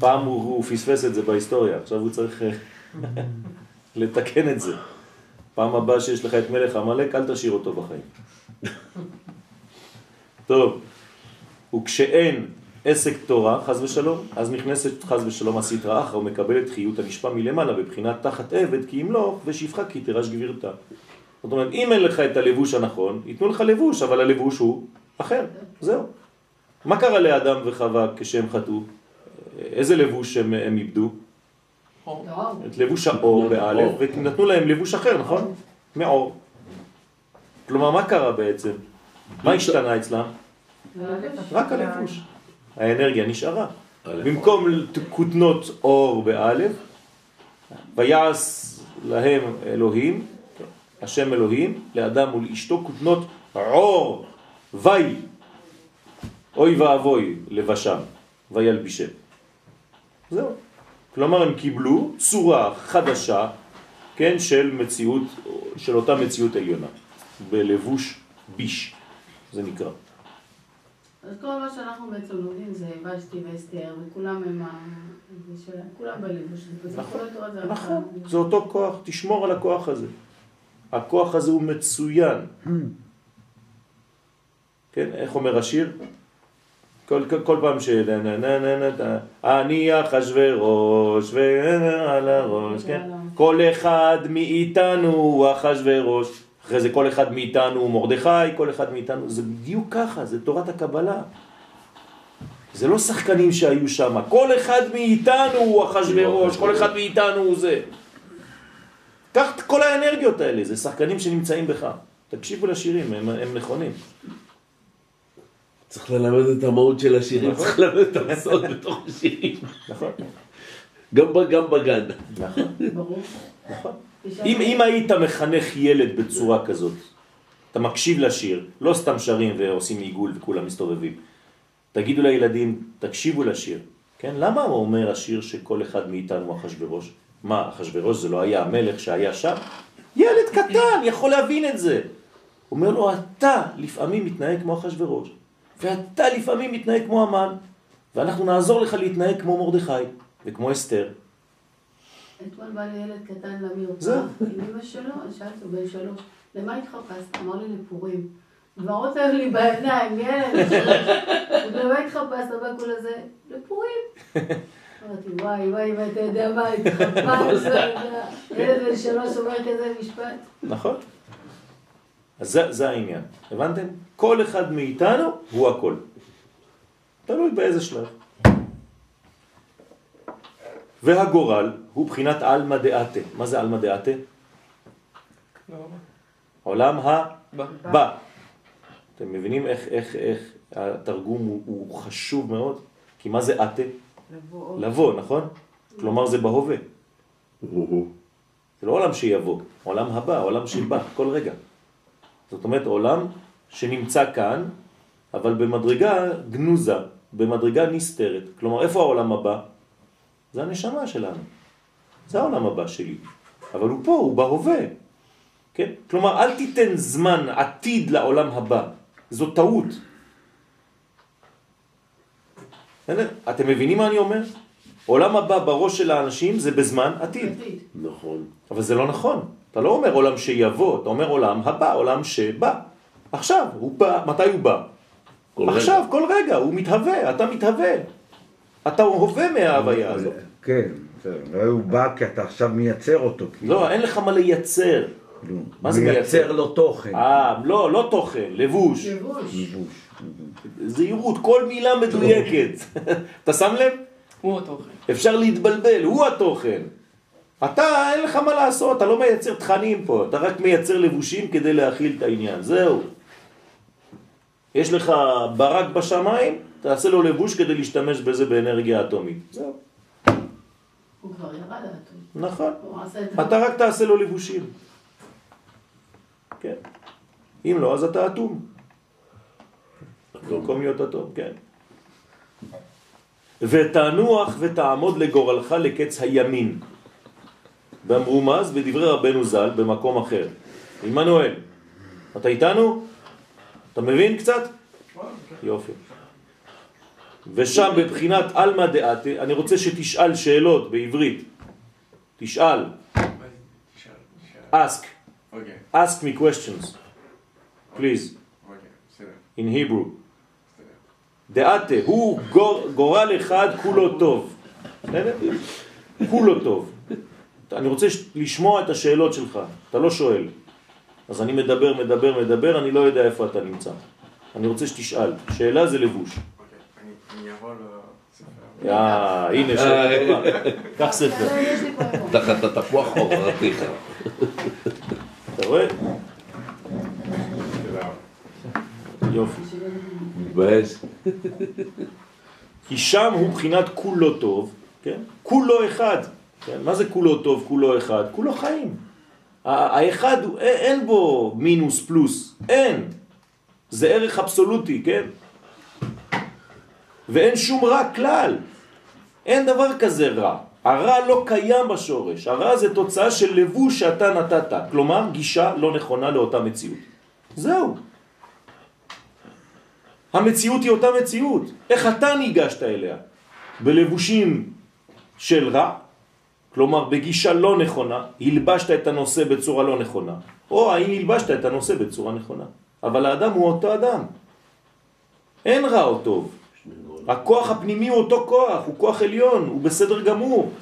A: פעם הוא, הוא פספס את זה בהיסטוריה, עכשיו הוא צריך אה, לתקן את זה. פעם הבאה שיש לך את מלך עמלק, אל תשאיר אותו בחיים. טוב, וכשאין עסק תורה, חז ושלום, אז נכנסת חז ושלום הסטרא אחרא ומקבלת חיות הנשפע מלמעלה בבחינת תחת עבד כי ימלוך ושפחה כי תירש גבירתה. זאת אומרת, אם אין לך את הלבוש הנכון, ייתנו לך לבוש, אבל הלבוש הוא אחר, זהו. מה קרה לאדם וחווה כשהם חטאו? איזה לבוש הם, הם איבדו? את לבוש האור באלף. ונתנו להם לבוש אחר, נכון? מאור. כלומר, מה קרה בעצם? מה השתנה אצלם? רק הלבוש. האנרגיה נשארה. במקום כותנות אור באלף, ויעש להם אלוהים, השם אלוהים, לאדם ולאשתו כותנות עור, וי, אוי ואבוי לבשם, וילבישם. זהו. כלומר הם קיבלו צורה חדשה, כן, של מציאות, של אותה מציאות עליונה, בלבוש ביש, זה נקרא.
E: אז כל מה שאנחנו בעצם לומדים זה ושתי ואסתר, וכולם הם ה... כולם בלבוש.
A: נכון, נכון, זה אותו כוח, תשמור על הכוח הזה. הכוח הזה הוא מצוין. כן, איך אומר השיר? כל, כל, כל פעם ש... אני אחשוורוש ועל הראש, כן? כל אחד מאיתנו הוא אחשוורוש. אחרי זה כל אחד מאיתנו הוא מרדכי, כל אחד מאיתנו, זה בדיוק ככה, זה תורת הקבלה. זה לא שחקנים שהיו שם, כל אחד מאיתנו הוא אחשוורוש, כל אחד מאיתנו הוא זה. קח את כל האנרגיות האלה, זה שחקנים שנמצאים בך. תקשיבו לשירים, הם, הם נכונים.
D: צריך ללמד את המהות של השירים,
A: נכון.
D: צריך ללמד את הסוד בתוך השירים.
A: נכון,
D: גם בגן.
A: נכון,
E: ברור.
A: נכון. אם, אם היית מחנך ילד בצורה כזאת, אתה מקשיב לשיר, לא סתם שרים ועושים עיגול וכולם מסתובבים. תגידו לילדים, תקשיבו לשיר. כן? למה הוא אומר השיר שכל אחד מאיתנו אחשוורוש? מה, אחשוורוש זה לא היה המלך שהיה שם? ילד קטן יכול להבין את זה. אומר לו, אתה לפעמים מתנהג כמו אחשוורוש, ואתה לפעמים מתנהג כמו המן, ואנחנו נעזור לך להתנהג כמו מרדכי וכמו אסתר.
E: אתמול בא לי ילד קטן למרפאה. עם אמא שלו, אני שאלתי אותו, בן שלוש, למה התחפשת? אמר לי לפורים. דמעות היו לי בעיניים, ילד. למה התחפשת בקול הזה? לפורים. אמרתי, וואי, וואי, אם אתה יודע מה, התחפשת, ילד בן שלוש אומר כזה משפט.
A: נכון. אז זה, זה העניין, הבנתם? כל אחד מאיתנו הוא הכל. תלוי באיזה שלב. והגורל הוא בחינת עלמא דעתה. מה זה עלמא דעתה?
C: לא,
A: עולם
C: בא.
A: הבא. אתם מבינים איך, איך, איך התרגום הוא, הוא חשוב מאוד? כי מה זה עתה?
F: לבוא.
A: לבוא, נכון? כלומר זה בהווה. זה לא עולם שיבוא, עולם הבא, עולם שבא, כל רגע. זאת אומרת, עולם שנמצא כאן, אבל במדרגה גנוזה, במדרגה נסתרת. כלומר, איפה העולם הבא? זה הנשמה שלנו. זה העולם הבא שלי. אבל הוא פה, הוא בהווה. כן? כלומר, אל תיתן זמן עתיד לעולם הבא. זו טעות. אתם מבינים מה אני אומר? עולם הבא בראש של האנשים זה בזמן עתיד.
E: עתיד.
D: נכון.
A: אבל זה לא נכון. אתה לא אומר עולם שיבוא, אתה אומר עולם הבא, עולם שבא. עכשיו, הוא בא, מתי הוא בא?
D: כל
A: עכשיו, כל רגע, הוא מתהווה, אתה מתהווה. אתה הווה מההוויה הזאת.
B: כן, בסדר. לא הוא בא כי אתה עכשיו מייצר אותו.
A: לא, אין לך מה לייצר.
B: כאילו,
A: מה זה
B: מייצר
A: מייצר?
B: לו תוכן.
A: אה, לא, לא תוכן. לבוש.
E: לבוש.
A: זהירות, כל מילה מדויקת. אתה שם לב?
C: הוא התוכן.
A: אפשר להתבלבל, הוא התוכן. אתה, אין לך מה לעשות, אתה לא מייצר תכנים פה, אתה רק מייצר לבושים כדי להכיל את העניין, זהו. יש לך ברק בשמיים, תעשה לו לבוש כדי להשתמש בזה באנרגיה אטומית. זהו.
E: הוא כבר ירד על הטוב.
A: נכון. אתה רק תעשה לו לבושים. כן. אם לא, אז אתה אטום. במקום להיות אטום, כן. ותנוח ותעמוד לגורלך לקץ הימין. במרומז בדברי רבנו ז"ל במקום אחר. עמנואל, אתה איתנו? אתה מבין קצת? יופי. ושם בבחינת אלמא דעתה, אני רוצה שתשאל שאלות בעברית. תשאל. ask.
I: אוקיי,
A: ask me questions. please.
I: אוקיי, בסדר,
A: in Hebrew. דעתה, הוא גור, גורל אחד כולו טוב. כולו טוב. אני רוצה לשמוע את השאלות שלך, אתה לא שואל. אז אני מדבר, מדבר, מדבר, אני לא יודע איפה אתה נמצא. אני רוצה שתשאל. שאלה זה לבוש.
I: אוקיי, אני- אני אעבור לספר.
A: אה, הנה שאלה טובה. קח ספר.
E: לא.
D: תחת התפוח חורתיך.
A: אתה רואה? יופי.
D: מתבאס.
A: כי שם הוא בחינת כולו טוב, כן? כולו אחד. כן? מה זה כולו טוב, כולו אחד? כולו חיים. האחד, אין בו מינוס פלוס, אין. זה ערך אבסולוטי, כן? ואין שום רע כלל. אין דבר כזה רע. הרע לא קיים בשורש. הרע זה תוצאה של לבוש שאתה נתת. כלומר, גישה לא נכונה לאותה מציאות. זהו. המציאות היא אותה מציאות. איך אתה ניגשת אליה? בלבושים של רע, כלומר בגישה לא נכונה, הלבשת את הנושא בצורה לא נכונה, או האם הלבשת את הנושא בצורה נכונה. אבל האדם הוא אותו אדם. אין רע או טוב. הכוח הפנימי הוא אותו כוח, הוא כוח עליון, הוא בסדר גמור.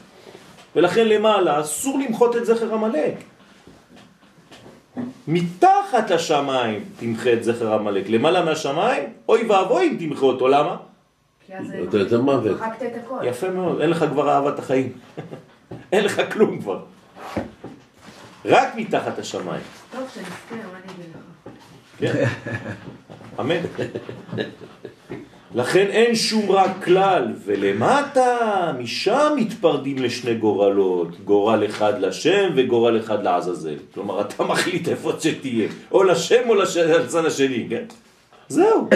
A: ולכן למעלה אסור למחות את זכר המלאק. מתחת לשמיים תמחה את זכר המלאק. למעלה מהשמיים, אוי ואבוי אם תמחה אותו. למה?
G: כי אז
D: אתה יותר מוות.
G: מחקת את הכל.
A: יפה מאוד, אין לך כבר אהבת החיים. אין לך כלום כבר. רק מתחת השמיים.
G: טוב, שנזכה, מה אני אגיד לך?
A: כן. אמן. לכן אין שום רע כלל, ולמטה, משם מתפרדים לשני גורלות, גורל אחד לשם וגורל אחד לעזאזל. כלומר, אתה מחליט איפה שתהיה, או לשם או לש- לצד השני, כן? זהו.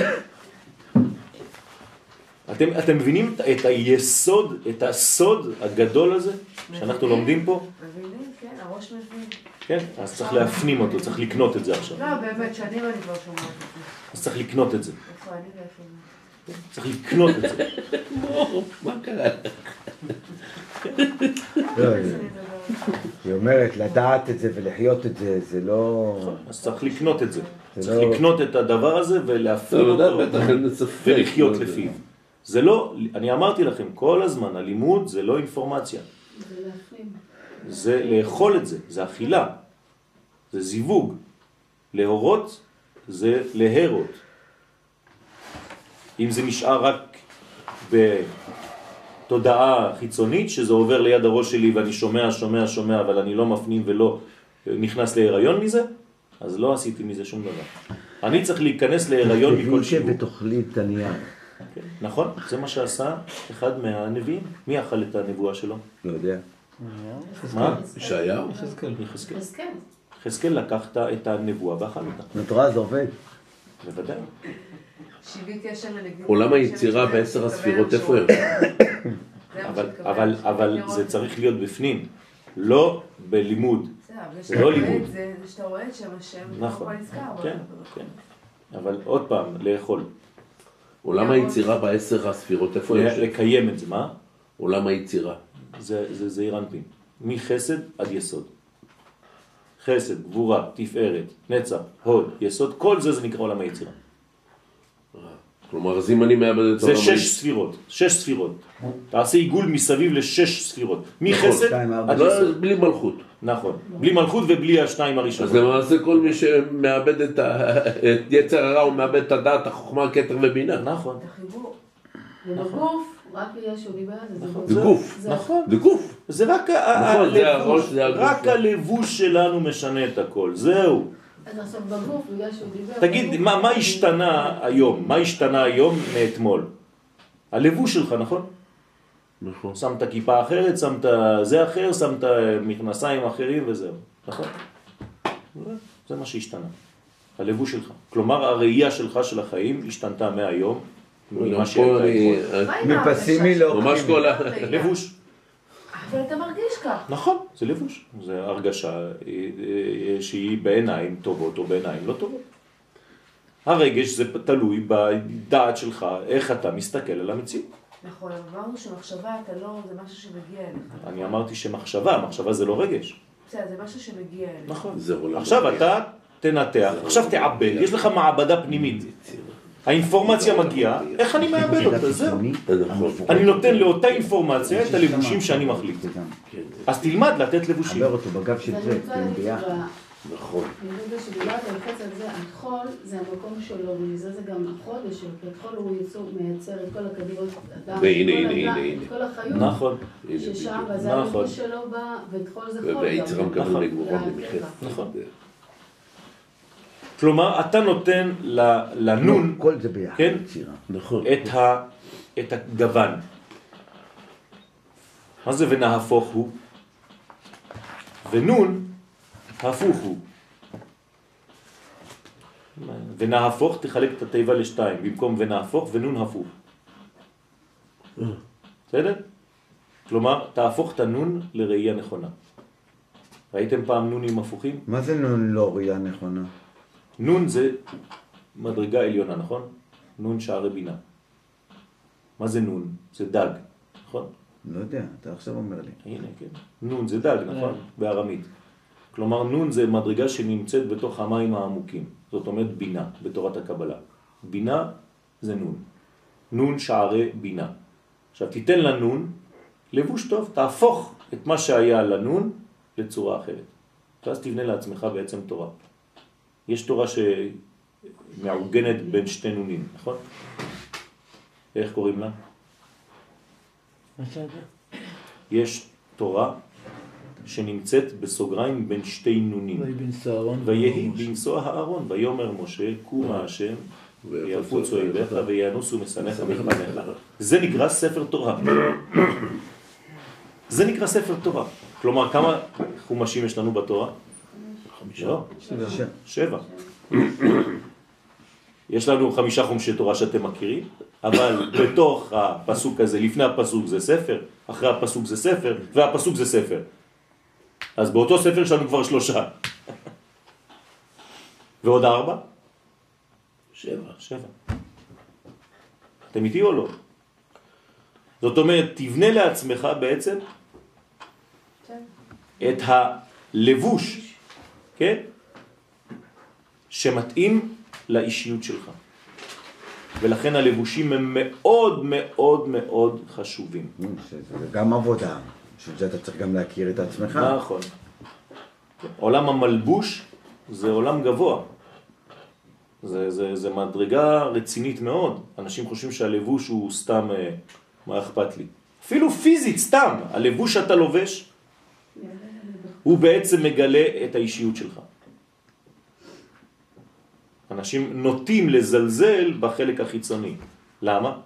A: אתם, אתם מבינים את- היסוד, את הסוד הגדול הזה שאנחנו לומדים פה?
G: מבינים? כן, הראש מבין.
A: כן? אז צריך להפנים אותו, צריך לקנות את זה עכשיו.
G: לא, באמת, שנים אני כבר שומעת את זה.
A: אז צריך לקנות את זה.
G: איפה אני ואיפה.
A: צריך לקנות את זה.
D: מה קרה?
B: לא, היא- אומרת, לדעת את זה ולחיות את זה, זה לא...
A: אז צריך לקנות את זה.
B: זה
A: צריך
B: לא-
A: לקנות את הדבר הזה ולהפעיל
D: לא
A: אותו. ולחיות
D: לא.
A: לפיו. זה לא, אני אמרתי לכם כל הזמן, הלימוד זה לא אינפורמציה.
E: זה
A: לאכול את זה, זה אכילה. זה זיווג. להורות זה להרות. אם זה נשאר רק בתודעה חיצונית, שזה עובר ליד הראש שלי ואני שומע, שומע, שומע, אבל אני לא מפנים ולא נכנס להיריון מזה, אז לא עשיתי מזה שום דבר. אני צריך להיכנס להיריון מכל שיעור.
B: ותאכלי את הנייר.
A: כן, נכון, זה מה שעשה אחד מהנביאים. מי אכל את הנבואה שלו?
B: לא יודע.
A: מה?
D: ישעיהו?
C: יחזקאל.
A: יחזקאל. יחזקאל לקחת את הנבואה ואכל אותה.
B: נותרה זה עובד.
A: בוודאי.
D: עולם היצירה בעשר הספירות, איפה הוא?
A: אבל, אבל, אבל זה צריך להיות בפנים, לא בלימוד.
G: זה
A: לא לימוד.
G: זה שאתה רואה את שם השם,
A: נכון. כן, כן. אבל עוד פעם, לאכול.
D: עולם היצירה בעשר הספירות, איפה יושב?
A: לקיים את זה, מה?
D: עולם היצירה.
A: זה, זה זעיר אנפין. מחסד עד יסוד. חסד, גבורה, תפארת, נצח, הוד, יסוד, כל זה זה נקרא עולם היצירה.
D: כלומר, אז אם אני מאבד את
A: זה שש
D: היצירה...
A: ספירות, שש ספירות. תעשה עיגול מסביב לשש ספירות. מחסד עד יסוד.
D: בלי מלכות.
A: נכון. בלי מלכות ובלי השניים
D: אז
A: הראשונות.
D: למעשה כל מי שמאבד את ה- את יצר הרע הוא מאבד את הדעת, החוכמה, הכתר ובינה.
A: נכון.
G: את החיבור. ובגוף
E: רק בגלל שהוא דיבר על זה,
A: נכון.
E: זה
D: זה גוף.
E: זה-
A: נכון.
D: זה גוף.
A: זה
D: נכון.
A: רק הלבוש שלנו משנה את הכל, זהו. תגיד, מה מה השתנה היום? מה השתנה היום מאתמול? הלבוש שלך, נכון?
D: נכון.
A: שמת כיפה אחרת, שמת זה אחר, שמת מכנסיים אחרים וזהו, נכון? זה מה שהשתנה, הלבוש שלך. כלומר, הראייה שלך של החיים השתנתה מהיום, ממה שהייתה. אתמול.
B: מפסימי? לא.
D: ממש כל ה...
A: לבוש,
G: אבל אתה מרגיש כך.
A: נכון, זה לבוש. זה הרגשה אה, שהיא בעיניים טובות או בעיניים לא טובות. הרגש זה תלוי בדעת שלך, איך אתה מסתכל על המציאות.
G: נכון, אמרנו שמחשבה אתה לא, זה משהו שמגיע אליך.
A: אני אמרתי שמחשבה, מחשבה זה לא רגש.
G: בסדר, זה משהו שמגיע אליך.
A: נכון. עכשיו. אתה תנתח, עכשיו תעבד, יש לך מעבדה פנימית. האינפורמציה מגיעה, איך אני מאבד אותה, זהו.
D: נכון.
A: אני נותן לאותה אינפורמציה את הלבושים שאני מחליט.
D: כן,
A: אז תלמד לתת לבושים.
B: חבר אותו בגב של זה,
E: רוצה להגיד
B: ביחד.
E: שב-
D: נכון.
E: ברגע שדיברת על חץ על זה, החול זה המקום שלו, ולזה זה גם החודש שלו, כי החול הוא מייצר את כל הכדורות
D: והנה,
E: כל
D: הנה, הנה.
E: כל החיות,
A: נכון,
E: ששם. וזה
A: נכון.
E: הלבוש שלו בא, ואת חול זה חול.
D: מקבל
A: נכון.
D: לגבורות למחיר.
A: נכון. כלומר, אתה נותן לנון
B: כל זה ביחד,
A: כן?
B: יצירה.
D: נכון.
A: את ה- את הגוון. מה זה ונהפוך הוא? ונון, הפוך הוא. ונהפוך, תחלק את התיבה לשתיים, במקום ונהפוך ונון הפוך. בסדר? כלומר, תהפוך את הנון לראייה נכונה. ראיתם פעם נונים הפוכים?
B: מה זה נון לא ראייה נכונה?
A: נון זה מדרגה עליונה, נכון? נון שערי בינה. מה זה נון? זה דג, נכון?
B: לא יודע, אתה עכשיו אומר לי.
A: הנה, כן. נון זה דג, נכון? בארמית. כלומר, נון זה מדרגה שנמצאת בתוך המים העמוקים. זאת אומרת בינה, בתורת הקבלה. בינה זה נון. נון שערי בינה. עכשיו, תיתן לנון לבוש טוב, תהפוך את מה שהיה לנון לצורה אחרת. ואז תבנה לעצמך בעצם תורה. יש תורה שמעוגנת בין שתי נונים, נכון? איך קוראים לה? יש תורה שנמצאת בסוגריים בין שתי נונים.
H: ויהי בנשוא
A: הארון, ויאמר משה, קומה השם, ויפוצו אליך וינוסו משנאיך מלפניך. זה נקרא ספר תורה. זה נקרא ספר תורה. כלומר, כמה חומשים יש לנו בתורה? חמישה. לא. שבע. יש לנו חמישה חומשי תורה שאתם מכירים, אבל בתוך הפסוק הזה, לפני הפסוק זה ספר, אחרי הפסוק זה ספר, והפסוק זה ספר. אז באותו ספר יש לנו כבר שלושה. ועוד ארבע?
D: שבע.
A: שבע. אתם איתי או לא? זאת אומרת, תבנה לעצמך בעצם את הלבוש, כן? שמתאים לאישיות שלך. ולכן הלבושים הם מאוד מאוד מאוד חשובים.
B: נו, זה גם עבודה. בשביל זה אתה צריך גם להכיר את עצמך.
A: נכון. עולם המלבוש זה עולם גבוה. זה, זה, זה מדרגה רצינית מאוד. אנשים חושבים שהלבוש הוא סתם, אה, מה אכפת לי? אפילו פיזית, סתם. הלבוש שאתה לובש, הוא בעצם מגלה את האישיות שלך. אנשים נוטים לזלזל בחלק החיצוני. למה?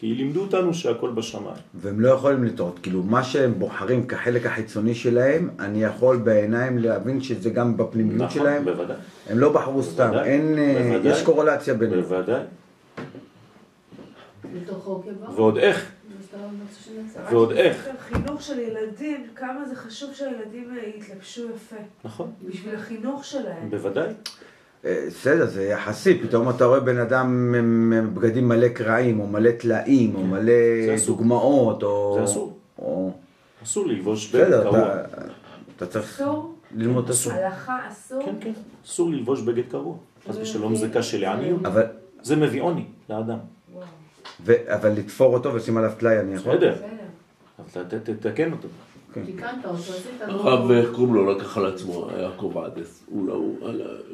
A: כי לימדו אותנו שהכל בשמיים.
B: והם לא יכולים לטעות, כאילו מה שהם בוחרים כחלק החיצוני שלהם, אני יכול בעיניים להבין שזה גם בפנימיות
A: נכון,
B: שלהם.
A: בוודאי.
B: הם לא בחרו סתם,
A: בוודאי,
B: אין, אה,
A: בוודאי.
B: יש קורלציה ביניהם.
A: בוודאי. ועוד איך,
E: אז לא.
A: ועוד איך.
G: חינוך של ילדים, כמה זה חשוב שהילדים יתלבשו יפה.
A: נכון,
G: בשביל החינוך שלהם.
A: בוודאי.
B: אה, בסדר, זה יחסי, פתאום אתה רואה בן אדם עם בגדים מלא קרעים, או מלא טלאים, או מלא
A: זה אסור.
B: דוגמאות, או...
A: זה אסור.
B: או...
A: אסור ללבוש בגד קרוע.
B: אתה, אתה צריך? ללמוד את הסוף.
G: הלכה אסור?
A: כן, כן. אסור ללבוש בגד קרוע. חס ושלום זה קשה לעניות.
B: אבל,
A: זה מביא עוני לאדם.
B: ו, אבל לתפור אותו ולשים עליו טלאי אני יכול?
A: בסדר. אבל תתקן אותו.
E: לו...
D: הרב, איך קוראים לו, לקח על עצמו, יעקב עדס. הוא לא,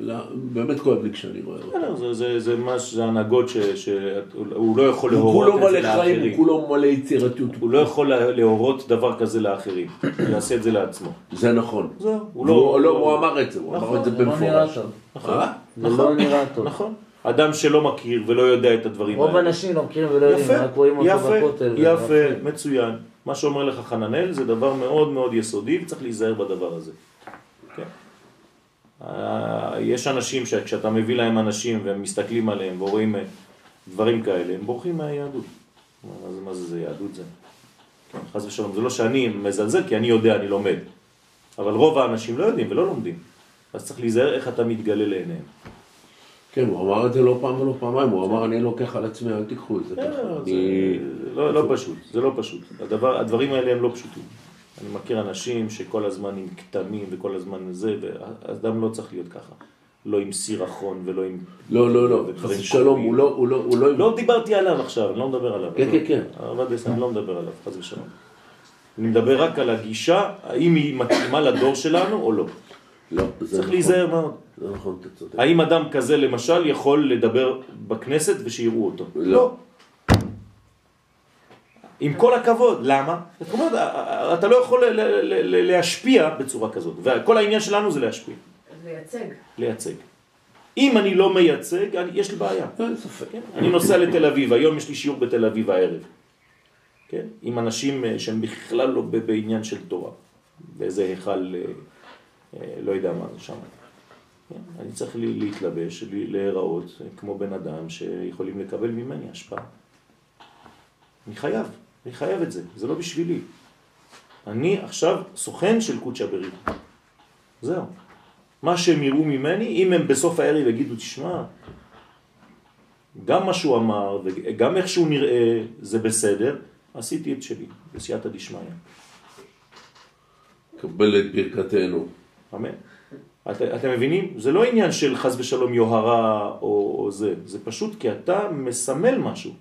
D: לא, באמת כואב לי כשאני רואה אותו.
A: זה- מה זה הנהגות שהוא לא יכול להורות את זה
D: מלא חיים, הוא
A: לאחרים.
D: כולו מלא יצירתיות.
A: הוא לא יכול לה- להורות דבר כזה לאחרים, הוא יעשה את זה לעצמו.
D: זה נכון.
A: זהו, הוא לא...
D: לא, אמר את זה, הוא אמר
A: נכון,
D: את זה
H: נראה
D: במפורש.
A: נכון?
H: זה לא נראה טוב.
A: נכון. אדם שלא מכיר ולא יודע את הדברים
H: רוב
A: האלה.
H: האנשים לא מכירים ולא יודעים,
A: יפה,
H: רק רואים אותו
A: יפה,
H: בכותל.
A: יפה, מצוין. מה שאומר לך חננאל זה דבר מאוד מאוד יסודי וצריך להיזהר בדבר הזה. כן. אה, יש אנשים שכשאתה מביא להם אנשים והם מסתכלים עליהם ורואים אה, דברים כאלה, הם בורחים מהיהדות. מה זה, מה זה, זה יהדות זה? כן, חס ושלום, זה לא שאני מזלזל כי אני יודע, אני לומד. אבל רוב האנשים לא יודעים ולא לומדים. אז צריך להיזהר איך אתה מתגלה לעיניהם.
D: כן, הוא אמר את זה לא פעם ולא פעמיים, הוא אמר אני לוקח על עצמי, אל תיקחו את זה ככה.
A: זה
D: אני-
A: לא, לא פשוט, זה לא פשוט. הדבר, הדברים האלה הם לא פשוטים. אני מכיר אנשים שכל הזמן עם כתמים וכל הזמן זה, ואדם לא צריך להיות ככה. לא עם סירחון ולא עם...
D: לא, לא, לא, חס ושלום. הוא לא, הוא לא, הוא לא...
A: לא דיברתי עליו עכשיו, אני לא מדבר עליו.
D: כן, כן, כן.
A: הרב אדס, אני לא מדבר עליו, חס ושלום. אני מדבר רק על הגישה, האם היא מתאימה לדור שלנו או לא.
D: לא, זה
A: צריך
D: נכון.
A: להיזהר מאוד.
D: נכון, אתה צודק.
A: האם אדם כזה למשל יכול לדבר בכנסת ושיראו אותו?
D: לא.
A: עם כל הכבוד, למה? זאת אומרת, אתה לא יכול להשפיע בצורה כזאת, וכל העניין שלנו זה להשפיע,
G: לייצג.
A: לייצג. אם אני לא מייצג, אני- יש לי בעיה.
D: אין ספק.
A: כן? אני נוסע לתל אביב, היום יש לי שיעור בתל אביב הערב. כן? עם אנשים אה, שהם בכלל לא בעניין של תורה. באיזה היכל, אה, אה, לא יודע מה זה שם. כן? אני צריך לי- להתלבש, לי- להיראות כמו בן אדם שיכולים לקבל ממני השפעה. אני חייב, אני חייב את זה, זה לא בשבילי. אני עכשיו סוכן של קודשא בריך. זהו. מה שהם יראו ממני, אם הם בסוף הערב יגידו, תשמע, גם מה שהוא אמר וגם איך שהוא נראה זה בסדר, עשיתי את שלי, בסייעתא דשמיא.
D: קבל את ברכתנו.
A: אמן. את, אתם מבינים? זה לא עניין של חס ושלום יוהרה או, או זה, זה פשוט כי אתה מסמל משהו.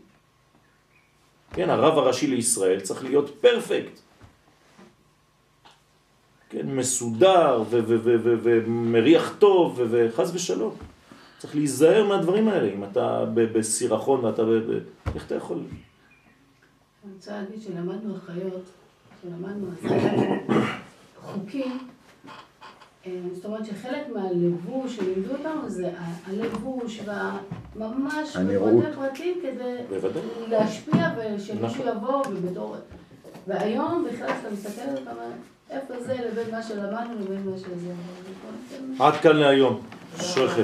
A: כן, הרב הראשי לישראל צריך להיות פרפקט. כן, מסודר ומריח טוב וחס ושלום. צריך להיזהר מהדברים האלה, אם אתה בסירחון ואתה ב... איך אתה יכול?
E: אני רוצה להגיד שלמדנו אחיות, שלמדנו חוקים, זאת אומרת שחלק מהלבוש שלימדו אותנו זה הלבוש והממש. בפרטי פרטים כדי
A: בוודאי.
E: להשפיע ושמישהו
A: נכון.
E: יבוא ובתור... והיום בכלל כשאתה מסתכל על כמה, איפה זה לבין מה שלמדנו לבין מה שזה.
A: עד כאן להיום. שכם.